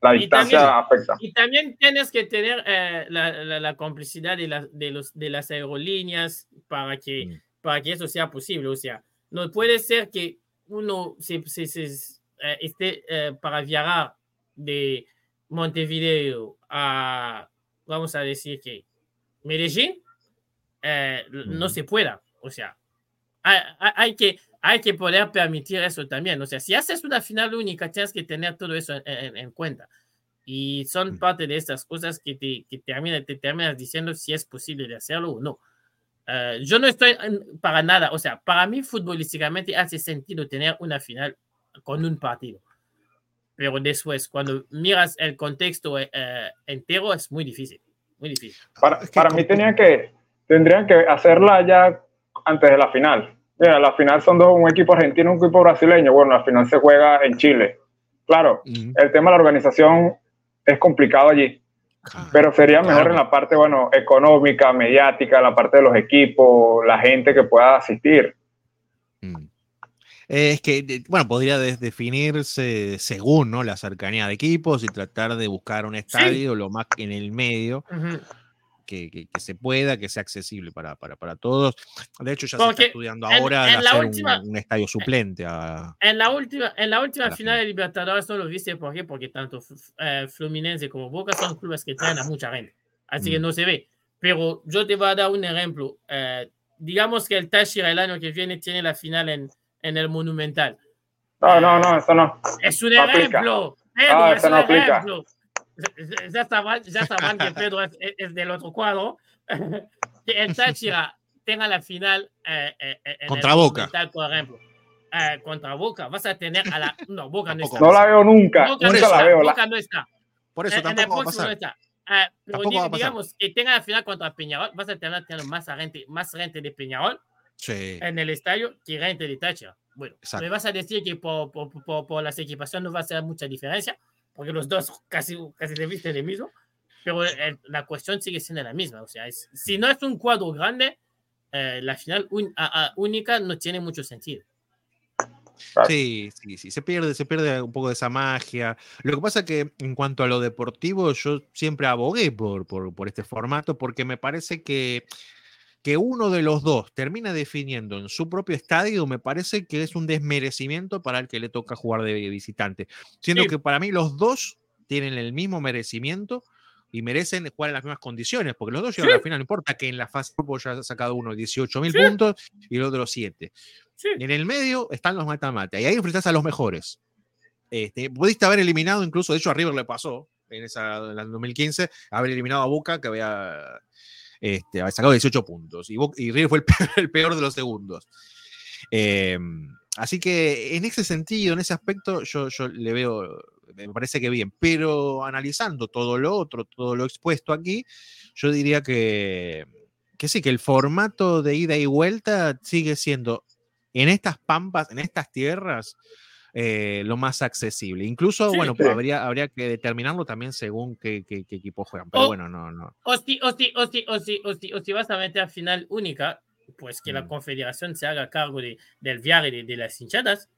la Y distancia también- afecta. Y también tienes que tener eh, la, la- la complicidad de, la- de, los, de las aerolíneas para que, Mm. para que eso sea posible. O sea, no puede ser que uno se, se- se- eh, esté eh, para viajar de Montevideo a, vamos a decir que Medellín, eh, no se pueda. O sea, hay, que, hay que poder permitir eso también. O sea, si haces una final única, tienes que tener todo eso en- en- en cuenta. Y son Mm. parte de estas cosas que te, que termina- te terminas diciendo si es posible de hacerlo o no. Eh, yo no estoy para nada, o sea, para mí futbolísticamente hace sentido tener una final con un partido. Pero después, cuando miras el contexto eh, eh, entero, es muy difícil. Muy difícil. Para, para mí tenía que, tendrían que hacerla ya antes de la final. Mira, la final son dos, un equipo argentino y un equipo brasileño. Bueno, la final se juega en Chile. Claro, Mm. el tema de la organización es complicado allí, Ah, pero sería mejor en la parte, bueno, económica, mediática, la parte de los equipos, la gente que pueda asistir. Mm. Es que, bueno, podría definirse según ¿no? la cercanía de equipos y tratar de buscar un estadio lo más en el medio Ujú. que, que- que se pueda, que sea accesible para, para, para todos. De hecho, ya se Porque está estudiando en- ahora en hacer un- última- un, estadio suplente a, En la última, en la última la final final. de Libertadores no lo viste, ¿por qué? Porque tanto eh, Fluminense como Boca son clubes que traen a mucha gente. Así que Mm. no se ve. Pero yo te voy a dar un ejemplo. Eh, digamos que el Táchira el año que viene tiene la final en, en el Monumental. No, no, no, eso no. Es un No ejemplo. Pedro, Ah, es un no aplica. ejemplo. Ya- Ya sabrán, ya sabrán que Pedro es, es- del otro cuadro. Que el Táchira tenga la final eh, eh, eh, en Contra el Boca. Monumental, por ejemplo. Eh, contra Boca. Vas a tener a la. No, Boca no está. No la veo nunca, Boca Por no nunca eso, la está. veo. La- Boca no está. Por eso En- en el tampoco va a próximo no pasar. está. Ah, pero pasar. digamos que tenga la final contra Peñarol, vas a tener, tener más gente, más gente de Peñarol Sí. en el estadio que gente de Táchira. Bueno, Exacto. me vas a decir que por, por, por, por las equipaciones no va a ser mucha diferencia, porque los dos casi, casi se visten de mismo, pero el- la cuestión sigue siendo la misma. O sea, es- si no es un cuadro grande, eh, la final un- a- a- única no tiene mucho sentido. Sí, sí, sí, se pierde, se pierde un poco de esa magia. Lo que pasa es que en cuanto a lo deportivo, yo siempre abogué por, por, por este formato porque me parece que, que uno de los dos termina definiendo en su propio estadio, me parece que es un desmerecimiento para el que le toca jugar de visitante. Siendo Sí. que para mí los dos tienen el mismo merecimiento y merecen jugar en las mismas condiciones, porque los dos llegan a la final, no importa que en la fase de grupo ya ha sacado uno 18 mil Sí. puntos y el otro 7. Sí. En el medio están los mata-mata y ahí enfrentás a los mejores. Este, pudiste haber eliminado, incluso, de hecho a River le pasó en esa en la 2015, haber eliminado a Boca que había, este, sacado 18 puntos y, y fue el peor, de los segundos. Eh, así que en ese sentido, en ese aspecto, yo, yo le veo, me parece que bien, pero analizando todo lo otro, todo lo expuesto aquí, yo diría que, que sí, que el formato de ida y vuelta sigue siendo en estas pampas, en estas tierras, eh, lo más accesible. Incluso, Sí, bueno, sí. habría, habría que determinarlo también según qué, qué- qué equipo juegan. Pero O- bueno, no, no. O si, o si, o si, o si, o si, o si vas a meter final única, pues que la Mm. confederación se haga cargo de, del viaje de, de las hinchadas.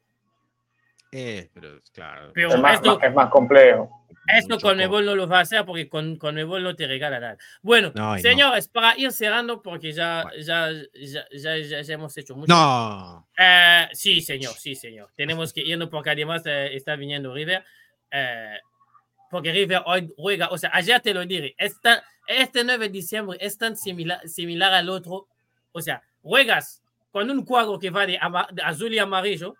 Eh, pero claro. Pero Es más, esto- es más complejo. Esto mucho con co- Ebol no lo va a hacer porque con, con Ebol no te regala nada. Bueno, No, y no. señores, para ir cerrando, porque ya, Bueno. ya, ya, ya, ya- ya hemos hecho mucho. No. Eh, sí, señor, sí, señor. Tenemos que irnos porque además eh, está viniendo River. eh, porque River hoy juega, o sea, ayer te lo dije, esta, este 9 de diciembre es tan similar, similar al otro. O sea, juegas con un cuadro que va de, ama- de azul y amarillo,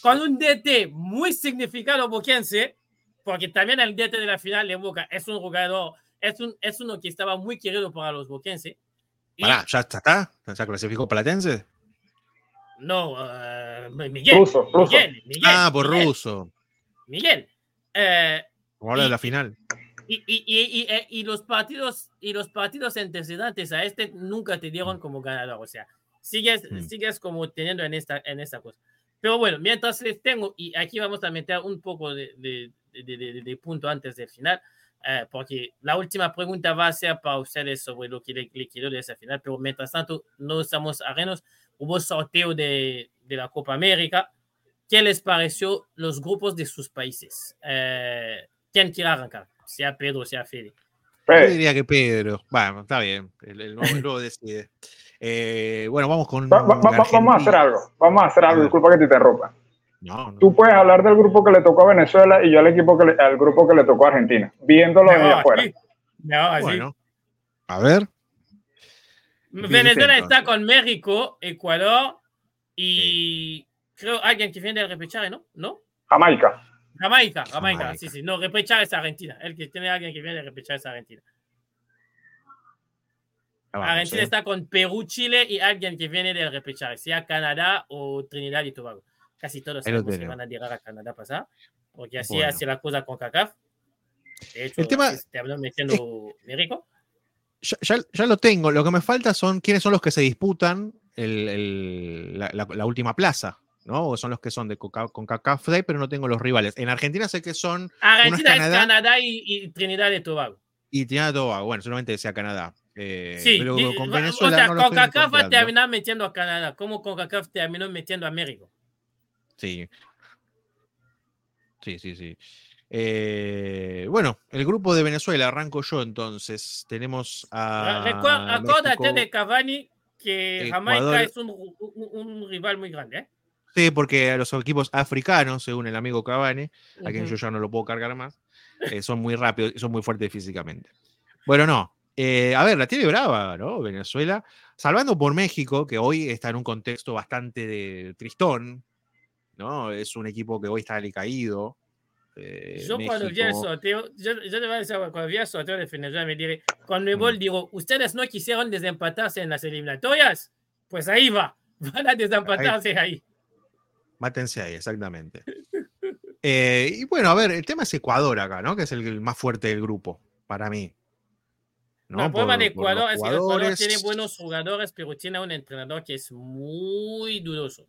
con un DT muy significado boquense, porque también el DT de la final de Boca es un jugador, es, un, es uno que estaba muy querido para los boquenses. Pará, ¿ya está? ¿Ya clasificó Platense? No, eh, Miguel. Ruso, ruso. Miguel, Miguel, Ah, por Miguel. ruso. Miguel, eh, Como habla de la final. y, y, y, y, eh, y los partidos y los partidos antecedentes a este nunca te dieron como ganador, o sea, sigues, Mm. sigues como teniendo en esta, en esta cosa. Pero bueno, mientras les tengo, y aquí vamos a meter un poco de, de, de, de- punto antes del final, eh, porque la última pregunta va a ser para ustedes sobre lo que le, le quedó de esa final, pero mientras tanto no estamos ajenos, hubo sorteo de, de la Copa América. ¿Qué les pareció los grupos de sus países? Eh, ¿Quién quiere arrancar? Sea Pedro, sea Fede. Yo Fede, diría que Pedro. Bueno, está bien. El, el el nuevo decide. Eh, bueno, vamos con. va- va- va- vamos a hacer algo. Vamos a hacer algo. Disculpa que te interrumpa. No, no. Tú puedes hablar del grupo que le tocó a Venezuela y yo al equipo que le- al grupo que le tocó a Argentina, viéndolo desde No, afuera. No, así. Bueno, a ver. Venezuela está con México, Ecuador y creo alguien que viene del repechaje, ¿no? ¿No? Jamaica. Jamaica, Jamaica, Jamaica. sí, sí. No, repechaje es Argentina. El que tiene alguien que viene del repechaje es Argentina. Ya vamos, Argentina eh. está con Perú, Chile y alguien que viene del repechaje, sea Canadá o Trinidad y Tobago. Casi todos tenemos. van a llegar a Canadá pasar, porque así Bueno. hace la cosa con CACAF. De hecho, El tema- te habló metiendo México. Ya, ya- ya lo tengo. Lo que me falta son quiénes son los que se disputan el- el- la, la- la última plaza. ¿no? O son los que son de Coca- con CACAF Day, pero no tengo los rivales. En Argentina sé que son Argentina es Canadá. Canadá y, y Trinidad y Tobago. y Trinidad y Tobago. Bueno, solamente sea Canadá. Eh, Sí, pero con Venezuela o sea, no CONCACAF va a encontrando. terminar metiendo a Canadá, como CONCACAF terminó metiendo a México. Sí. Sí, sí, sí. Eh, bueno, el grupo de Venezuela, arranco yo entonces. Tenemos a. Recuer- acuérdate México. de Cavani que Jamaica Ecuador. es un, un- un rival muy grande. ¿eh? Sí, porque a los equipos africanos, según el amigo Cavani, a quien yo ya no lo puedo cargar más, eh, son muy rápidos y son muy fuertes físicamente. Bueno, no. Eh, a ver, la tiene brava, ¿no? Venezuela, salvando por México, que hoy está en un contexto bastante de tristón, ¿no? Es un equipo que hoy está alicaído. eh, Yo cuando vi el sorteo, yo, yo te voy a decir, cuando vi el sorteo de Venezuela, me diré, con mi gol digo, ustedes no quisieron desempatarse en las eliminatorias, pues ahí va, van a desempatarse ahí. Mátense ahí, exactamente. Eh, y bueno, a ver, el tema es Ecuador acá, ¿no? Que es el, el más fuerte del grupo, para mí. No, el problema de Por- Ecuador es que Ecuador tiene buenos jugadores, pero tiene un entrenador que es muy dudoso.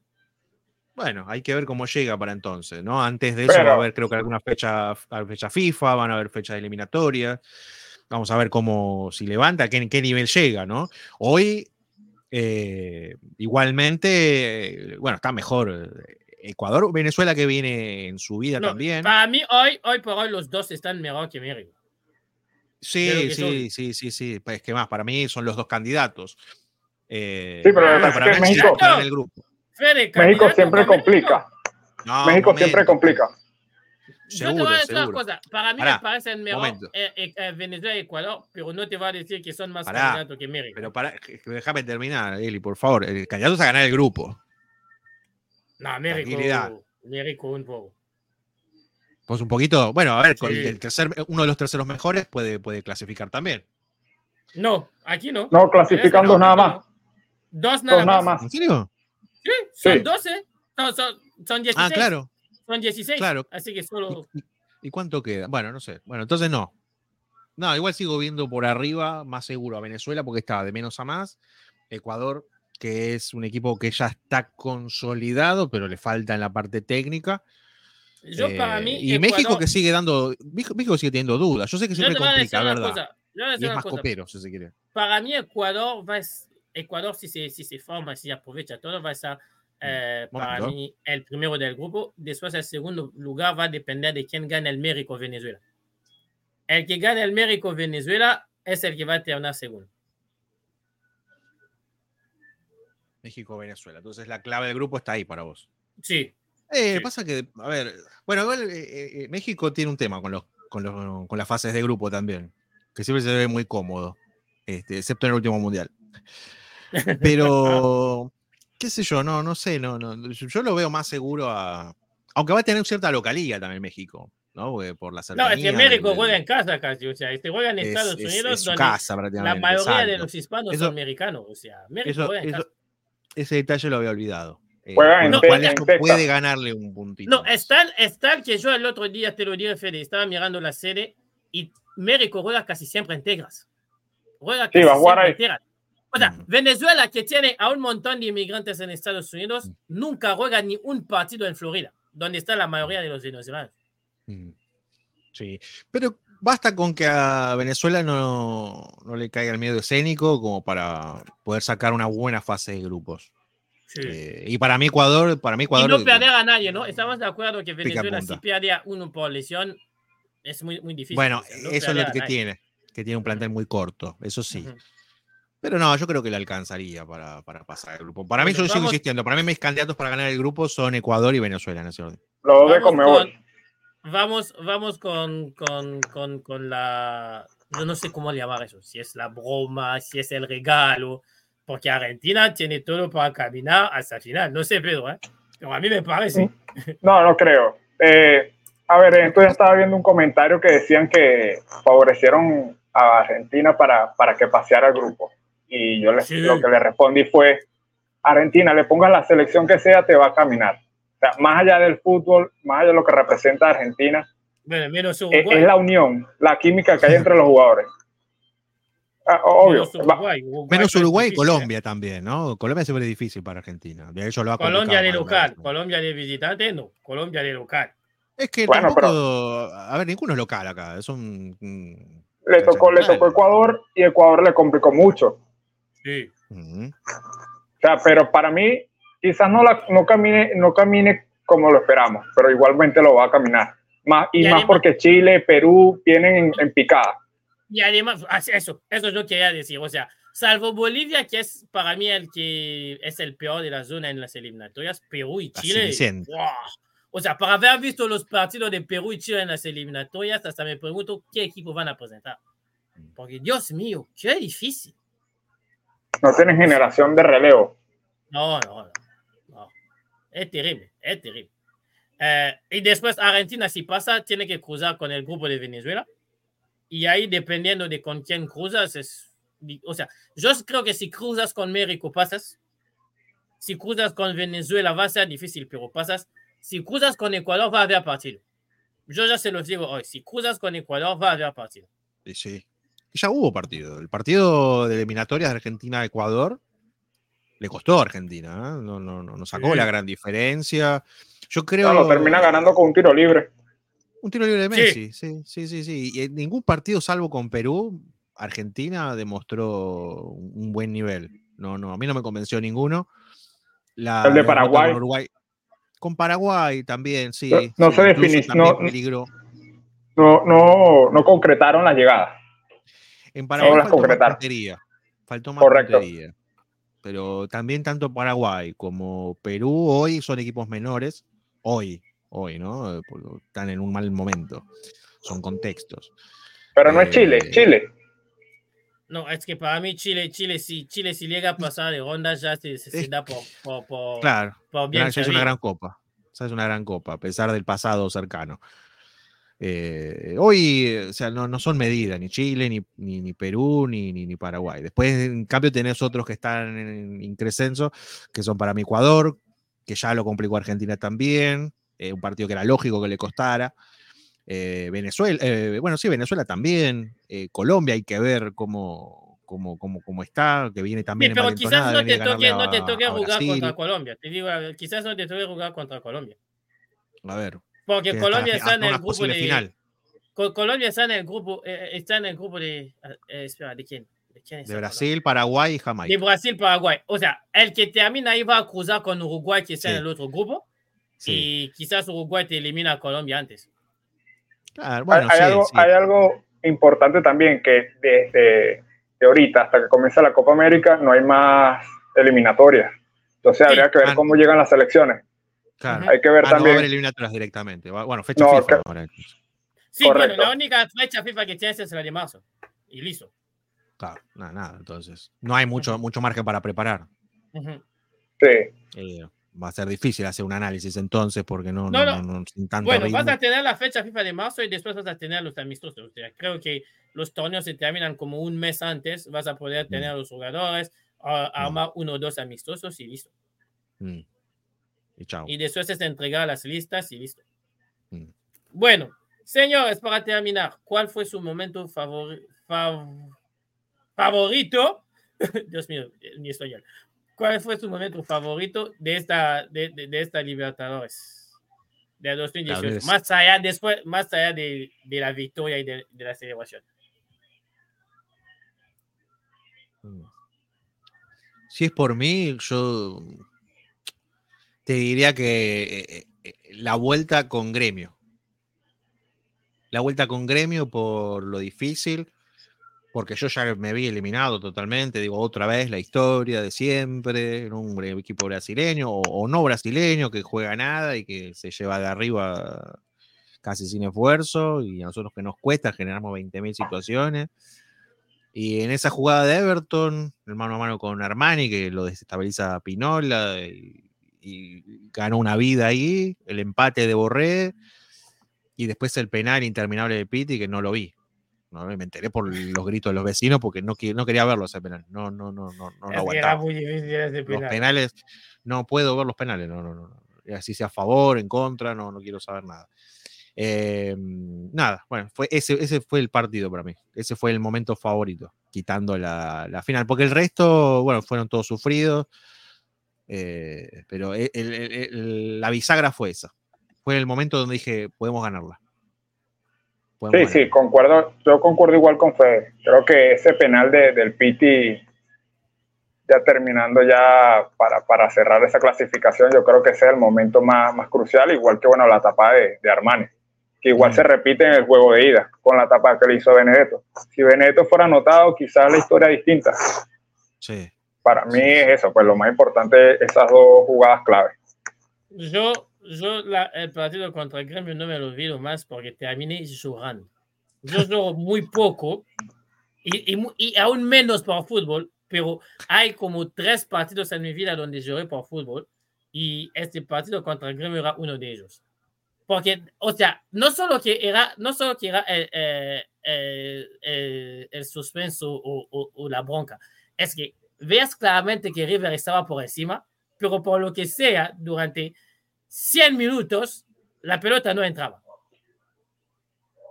Bueno, hay que ver cómo llega para entonces, ¿no? Antes de eso va a haber, creo que alguna fecha, fecha FIFA, van a haber fechas eliminatorias. Vamos a ver cómo, si levanta, qué, qué nivel llega, ¿no? Hoy, eh, igualmente, bueno, está mejor eh, Ecuador, Venezuela que viene en su vida No, también. Para mí, hoy, hoy por hoy, los dos están mejor que México. Sí, sí, sí, sí, sí. Pues que más, para mí son los dos candidatos. Eh, Sí, pero pasa para es que mí México- en el grupo. Fede, México siempre complica. No, México momento. siempre complica. Yo te Seguro, voy a decir una seguro. cosa. Para mí Pará, me parecen mejor eh, eh, Venezuela y Ecuador, pero no te va a decir que son más Pará, candidatos que México. Pero para, déjame terminar, Eli, por favor. El candidato es a ganar el grupo. no, México. México un poco. Pues un poquito, bueno, a ver, con Sí. el tercer, uno de los terceros mejores puede, puede clasificar también. No, aquí no. No, clasificando Este no, nada más. Dos nada, Dos nada más. más. ¿En serio? Sí, son Sí. 12. No, son, son 16. Ah, claro. Son 16. Claro. Así que solo. ¿Y, y- y cuánto queda? Bueno, no sé. Bueno, entonces no. No, igual sigo viendo por arriba, más seguro a Venezuela, porque está de menos a más. Ecuador, que es un equipo que ya está consolidado, pero le falta en la parte técnica. Yo, para Eh, mí. y México que sigue dando. México, México sigue teniendo dudas. Yo sé que siempre complica, una ¿verdad? cosa. Y es más cosa. copero, si se quiere. Para mí, Ecuador va a Ecuador, si se, si se forma, si aprovecha todo, va a ser eh, para mí el primero del grupo. Después, el segundo lugar va a depender de quién gane el México-Venezuela. El que gane el México-Venezuela es el que va a terminar segundo. México, Venezuela. Entonces la clave del grupo está ahí para vos. Sí. Eh, Sí. pasa que, a ver, bueno, igual, eh, eh, México tiene un tema con, los, con, los- con las fases de grupo también, que siempre se ve muy cómodo, este, excepto en el último mundial. Pero, qué sé yo, no, no sé, no, no, yo lo veo más seguro a, aunque va a tener cierta localía también México, ¿no? Porque por la No, es cercanía. que México juega en casa casi. O sea, este juega en es- Estados es- Unidos, es su donde casa la mayoría de los hispanos Eso- son americanos. O sea, México Eso- juega en eso- casa. ese detalle lo había olvidado. Eh, Texas. puede ganarle un puntito. No, está el que yo el otro día, te lo dije, Fede, estaba mirando la serie y México juega casi siempre en Texas. Juega Sí, casi va a jugar siempre Texas. O sea, Mm. Venezuela, que tiene a un montón de inmigrantes en Estados Unidos, Mm. nunca juega ni un partido en Florida, donde está la mayoría de los venezolanos. Mm. Sí, pero basta con que a Venezuela no, no le caiga el miedo escénico como para poder sacar una buena fase de grupos. Sí. Eh, y para mí Ecuador, para mí y Ecuador no perder a nadie, ¿no? Estamos de acuerdo que Venezuela, si pierde a uno por lesión, es muy, muy difícil. bueno, no eso es lo que tiene, que tiene un plantel muy corto, eso sí. Ujú. Pero no, yo creo que le alcanzaría para, para pasar el grupo. Para mí, Bueno, yo sigo vamos- insistiendo, para mí mis candidatos para ganar el grupo son Ecuador y Venezuela en ese orden. De Vamos Comebol. Vamos, vamos con, con, con, con la. Yo no sé cómo llamar eso, si es la broma, si es el regalo, porque Argentina tiene todo para caminar hasta final. No sé, Pedro, ¿eh? Pero a mí me parece. No, no creo. Eh, a ver, ya estaba viendo un comentario que decían que favorecieron a Argentina para, para que paseara el grupo. Y yo les, Sí. lo que le respondí fue, Argentina, le pongas la selección que sea, te va a caminar. O sea, más allá del fútbol, más allá de lo que representa Argentina, Bueno, menos es, Uruguay. es la unión, la química que hay entre los jugadores. Ah, obvio. Menos Uruguay. Uruguay Menos Uruguay y. Colombia también, ¿no? Colombia siempre es difícil para Argentina. De hecho, lo ha Colombia de local, más. Colombia de visitante, no. Colombia de local. Es que Bueno, tampoco, a ver, ninguno es local acá. Es un, un- le tocó, le tocó Ecuador y Ecuador le complicó mucho. Sí. Ujú. O sea, pero para mí, quizás no, la, no, camine, no camine como lo esperamos, pero igualmente lo va a caminar. Más, y Y más porque Chile, Perú tienen en, en picada. Y además, ah, eso, eso yo quería decir. O sea, salvo Bolivia, que es para mí el que es el peor de la zona en las eliminatorias, Perú y Chile. O sea, para haber visto los partidos de Perú y Chile en las eliminatorias, hasta me pregunto qué equipo van a presentar. Porque, Dios mío, qué difícil. No tienen generación de relevo. No, no, no. no. Es terrible, es terrible. Eh, y después Argentina, si pasa, tiene que cruzar con el grupo de Venezuela. Y ahí, dependiendo de con quién cruzas, es. O sea, yo creo que si cruzas con México, pasas. Si cruzas con Venezuela, va a ser difícil, pero pasas. Si cruzas con Ecuador, va a haber partido. Yo ya se los digo hoy. Si cruzas con Ecuador, va a haber partido. Sí. Y ya hubo partido. El partido de eliminatorias de Argentina-Ecuador le costó a Argentina. ¿eh? No, no, no, no sacó Sí. la gran diferencia. Yo creo. No, lo termina ganando con un tiro libre. Un tiro libre de. Messi, sí, sí, sí, sí. Y en ningún partido, salvo con Perú, Argentina demostró un buen nivel. No, no, a mí no me convenció ninguno. La El de con Paraguay. Uruguay. Con Paraguay también, sí. No- no sí, se incluso defini- también no- peligró. No, no, no concretaron la llegada. En Paraguay las faltó más puntería. Faltó más Correcto. puntería. Pero también tanto Paraguay como Perú hoy son equipos menores. Hoy, hoy, ¿no? Están en un mal momento. Son contextos. Pero no es Eh, Chile, Chile. No, es que para mí Chile, Chile, si Chile si llega a pasar de ronda, ya se, se, se Es- da por, por, por, Claro. por bien ya es una gran copa. Esa es una gran copa, a pesar del pasado cercano. Eh, hoy, eh, o sea, no, no son medidas, ni Chile, ni, ni, ni Perú, ni, ni, ni Paraguay. Después, en cambio, tenés otros que están en increscenso, que son para mí Ecuador, que ya lo complicó Argentina también, eh, un partido que era lógico que le costara. Eh, Venezuela, eh, bueno, sí, Venezuela también. eh, Colombia hay que ver cómo, cómo, cómo, cómo está, que viene Sí, también pero quizás no te de toque, ganarle no te a- toque a jugar Brasil. contra Colombia. Te digo, quizás no te toque jugar contra Colombia. A ver, Porque que Colombia está en el grupo de. final. Co- Colombia está en el grupo, eh, está en el grupo de. eh, espera, ¿de quién? ¿De quién está De? Brasil, Paraguay y De Jamaica. Brasil, Paraguay. O sea, el que termina ahí va a cruzar con Uruguay, que está Sí. en el otro grupo. Sí. Y quizás Uruguay te elimina a Colombia antes. Claro, bueno, hay, sí, algo, sí. hay algo importante también que desde de ahorita hasta que comienza la Copa América no hay más eliminatorias. Entonces Sí. habría que ver Ah, cómo llegan las selecciones. Claro. Hay que ver Ah, no va a también. haber eliminatorias directamente. Bueno, fecha No, FIFA que-. Sí, bueno, Correcto. la única fecha FIFA que tienes es la de marzo. Y listo. Claro, nada, nada. Entonces, no hay mucho, mucho margen para preparar. Ujú. Sí. Eh, va a ser difícil hacer un análisis entonces porque no, No, no, no. sin tanto Bueno, ritmo. vas a tener la fecha FIFA de marzo y después vas a tener los amistosos. O sea, creo que los torneos se terminan como un mes antes. Vas a poder tener a los jugadores, a- armar uno o dos amistosos y listo. Mm. Y chao. Y después es entregar las listas y listo. Mm. Bueno, señores, para terminar, ¿cuál fue su momento favori- fav- favorito? Dios mío, mi español. ¿Cuál fue su momento favorito de esta, de, de- de esta Libertadores? De 2018. Tal vez. Más allá, después, más allá de, de la victoria y de, de la celebración. Si es por mí, yo te diría que eh, eh, la vuelta con gremio. La vuelta con gremio por lo difícil, porque yo ya me vi eliminado totalmente, digo, otra vez la historia de siempre, un equipo brasileño o, o no brasileño que juega nada y que se lleva de arriba casi sin esfuerzo y a nosotros que nos cuesta generamos 20.000 situaciones. Y en esa jugada de Everton, el mano a mano con Armani, que lo desestabiliza Pinola y, y ganó una vida ahí, el empate de Borré y después el penal interminable de Pitti que no lo vi. No, me enteré por los gritos de los vecinos porque no, quería verlo ese penal. No, no, no, no, no lo aguantaba. Los penal. penales, no puedo ver los penales, no, no, no. Así sea a favor, en contra, no, no quiero saber nada. Eh, nada, bueno, fue ese, ese fue el partido para mí. Ese fue el momento favorito, quitando la, la final. Porque el resto, bueno, fueron todos sufridos. eh, pero el- el- el- el- la bisagra fue esa. Fue el momento donde dije, podemos ganarla. Podemos Sí, sí, concuerdo, yo concuerdo igual con Fede. Creo que ese penal de- del Piti, ya terminando ya para, para cerrar esa clasificación, yo creo que ese es el momento más, más crucial, igual que bueno, la tapa de, de Armani, que igual Mm. se repite en el juego de ida, con la tapa que le hizo Benedetto. Si Benedetto fuera anotado, quizás la historia es distinta. Sí. Para mí es eso, pues lo más importante, esas dos jugadas clave. Yo, yo la- el partido contra el Gremio no me lo olvido más porque terminé llorando. Yo lloro muy poco y, y y aún menos por fútbol, pero hay como tres partidos en mi vida donde lloré por fútbol y este partido contra el Gremio era uno de ellos. Porque, o sea, no solo que era, no solo que era el, eh, el- el- el suspenso o, o- o la bronca, es que veas claramente que River estaba por encima, pero por lo que sea, durante 100 minutos, la pelota no entraba.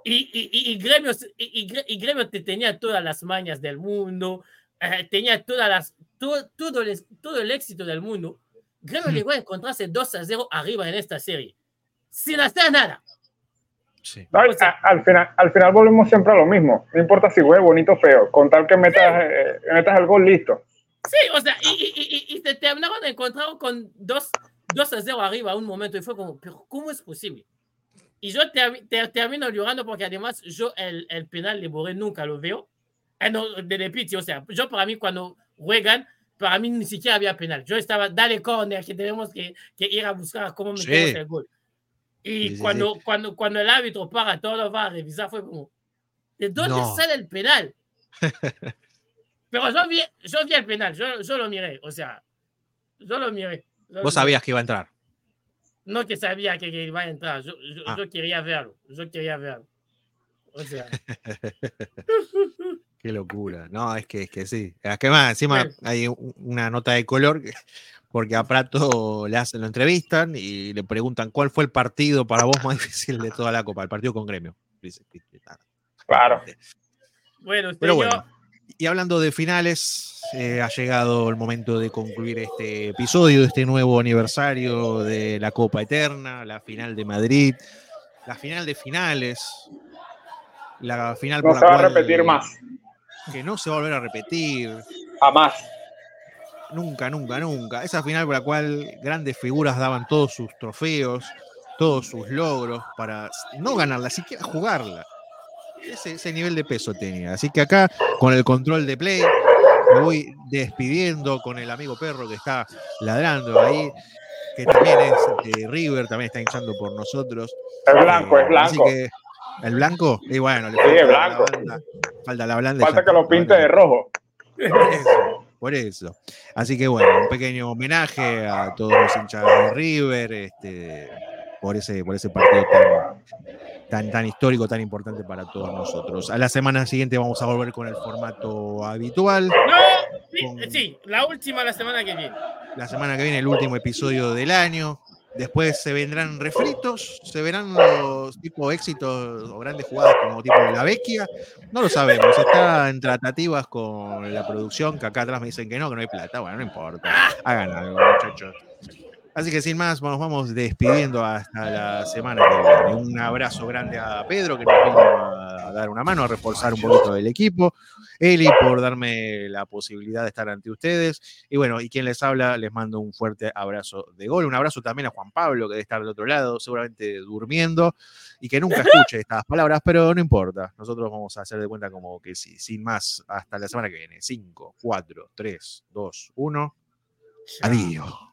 Y, y, y- Gremio, y, y Gre- y Gremio te tenía todas las mañas del mundo, eh, tenía todas las, todo, todo, el, todo el éxito del mundo. Gremio Hmm. llegó a encontrarse 2 a 0 arriba en esta serie, sin hacer nada. sí. No, O sea- a- al, final, al final volvemos siempre a lo mismo. No importa si juegue bonito o feo, con tal que metas, eh, metas el gol listo. Sí, o sea, y, y, y, y se terminaron de encontrar con 2 2 a 0 arriba a un momento y fue como, pero ¿cómo es posible? Y yo termi- ter- termino llorando porque además yo el, el penal de Boré nunca lo veo. Eh, no, de Pitti, o sea, yo para mí cuando juegan, para mí ni siquiera había penal. Yo estaba, dale corner, que tenemos que, que ir a buscar cómo metemos Sí. el gol. Y Sí, sí, cuando, Cuando, cuando el árbitro para, todo va a revisar, fue como, ¿de dónde No. sale el penal? Pero yo vi, yo vi el penal, yo, yo lo miré, o sea, yo lo miré. Lo Vos sabías que iba a entrar. No que sabía que, que iba a entrar, yo, yo, Ah. yo quería verlo, yo quería verlo. O sea, Qué locura. No, es que, es que sí. Es que más, encima hay una nota de color que- porque a Prato le hacen, lo entrevistan y le preguntan cuál fue el partido para vos más difícil de toda la Copa, el partido con Gremio. "Ah". Claro. bueno, Pero señor, bueno, y hablando de finales, eh, ha llegado el momento de concluir este episodio, de este nuevo aniversario de la Copa Eterna, la final de Madrid, la final de finales, la final No por se la va a repetir más. Que no se va a volver a repetir, Jamás. Nunca, nunca, nunca. Esa final por la cual grandes figuras daban todos sus trofeos, todos sus logros para no ganarla, siquiera jugarla. Ese, ese nivel de peso tenía. Así que acá, con el control de play, me voy despidiendo con el amigo perro que está ladrando ahí, que también es de River, también está hinchando por nosotros. Es blanco, Eh, es así blanco. que- ¿El blanco? Y bueno, le Sí, falta es la blanco. banda- falta la blanda. Falta que lo pinte de rojo. por eso, por eso. Así que bueno, un pequeño homenaje a todos los hinchas de River, este, por ese, por ese partido tan, tan, tan histórico, tan importante para todos nosotros. A la semana siguiente vamos a volver con el formato habitual. no, sí, con- sí, la última la semana que viene. La semana que viene el último episodio del año. Después se vendrán refritos, se verán los tipo éxitos o grandes jugadas como tipo la Vecchia. No lo sabemos, está en tratativas con la producción, que acá atrás me dicen que no, que no hay plata. Bueno, no importa. Hagan algo, muchachos. Así que sin más, nos vamos despidiendo hasta la semana que viene. Un abrazo grande a Pedro, que nos vino a dar una mano, a reforzar un poquito el equipo. Eli, por darme la posibilidad de estar ante ustedes. Y bueno, y quien les habla, les mando un fuerte abrazo de gol. Un abrazo también a Juan Pablo, que debe estar del otro lado, seguramente durmiendo, y que nunca escuche estas palabras, pero no importa. Nosotros vamos a hacer de cuenta como que sí. Sin más, hasta la semana que viene. 5, 4, 3, 2, 1. Adiós.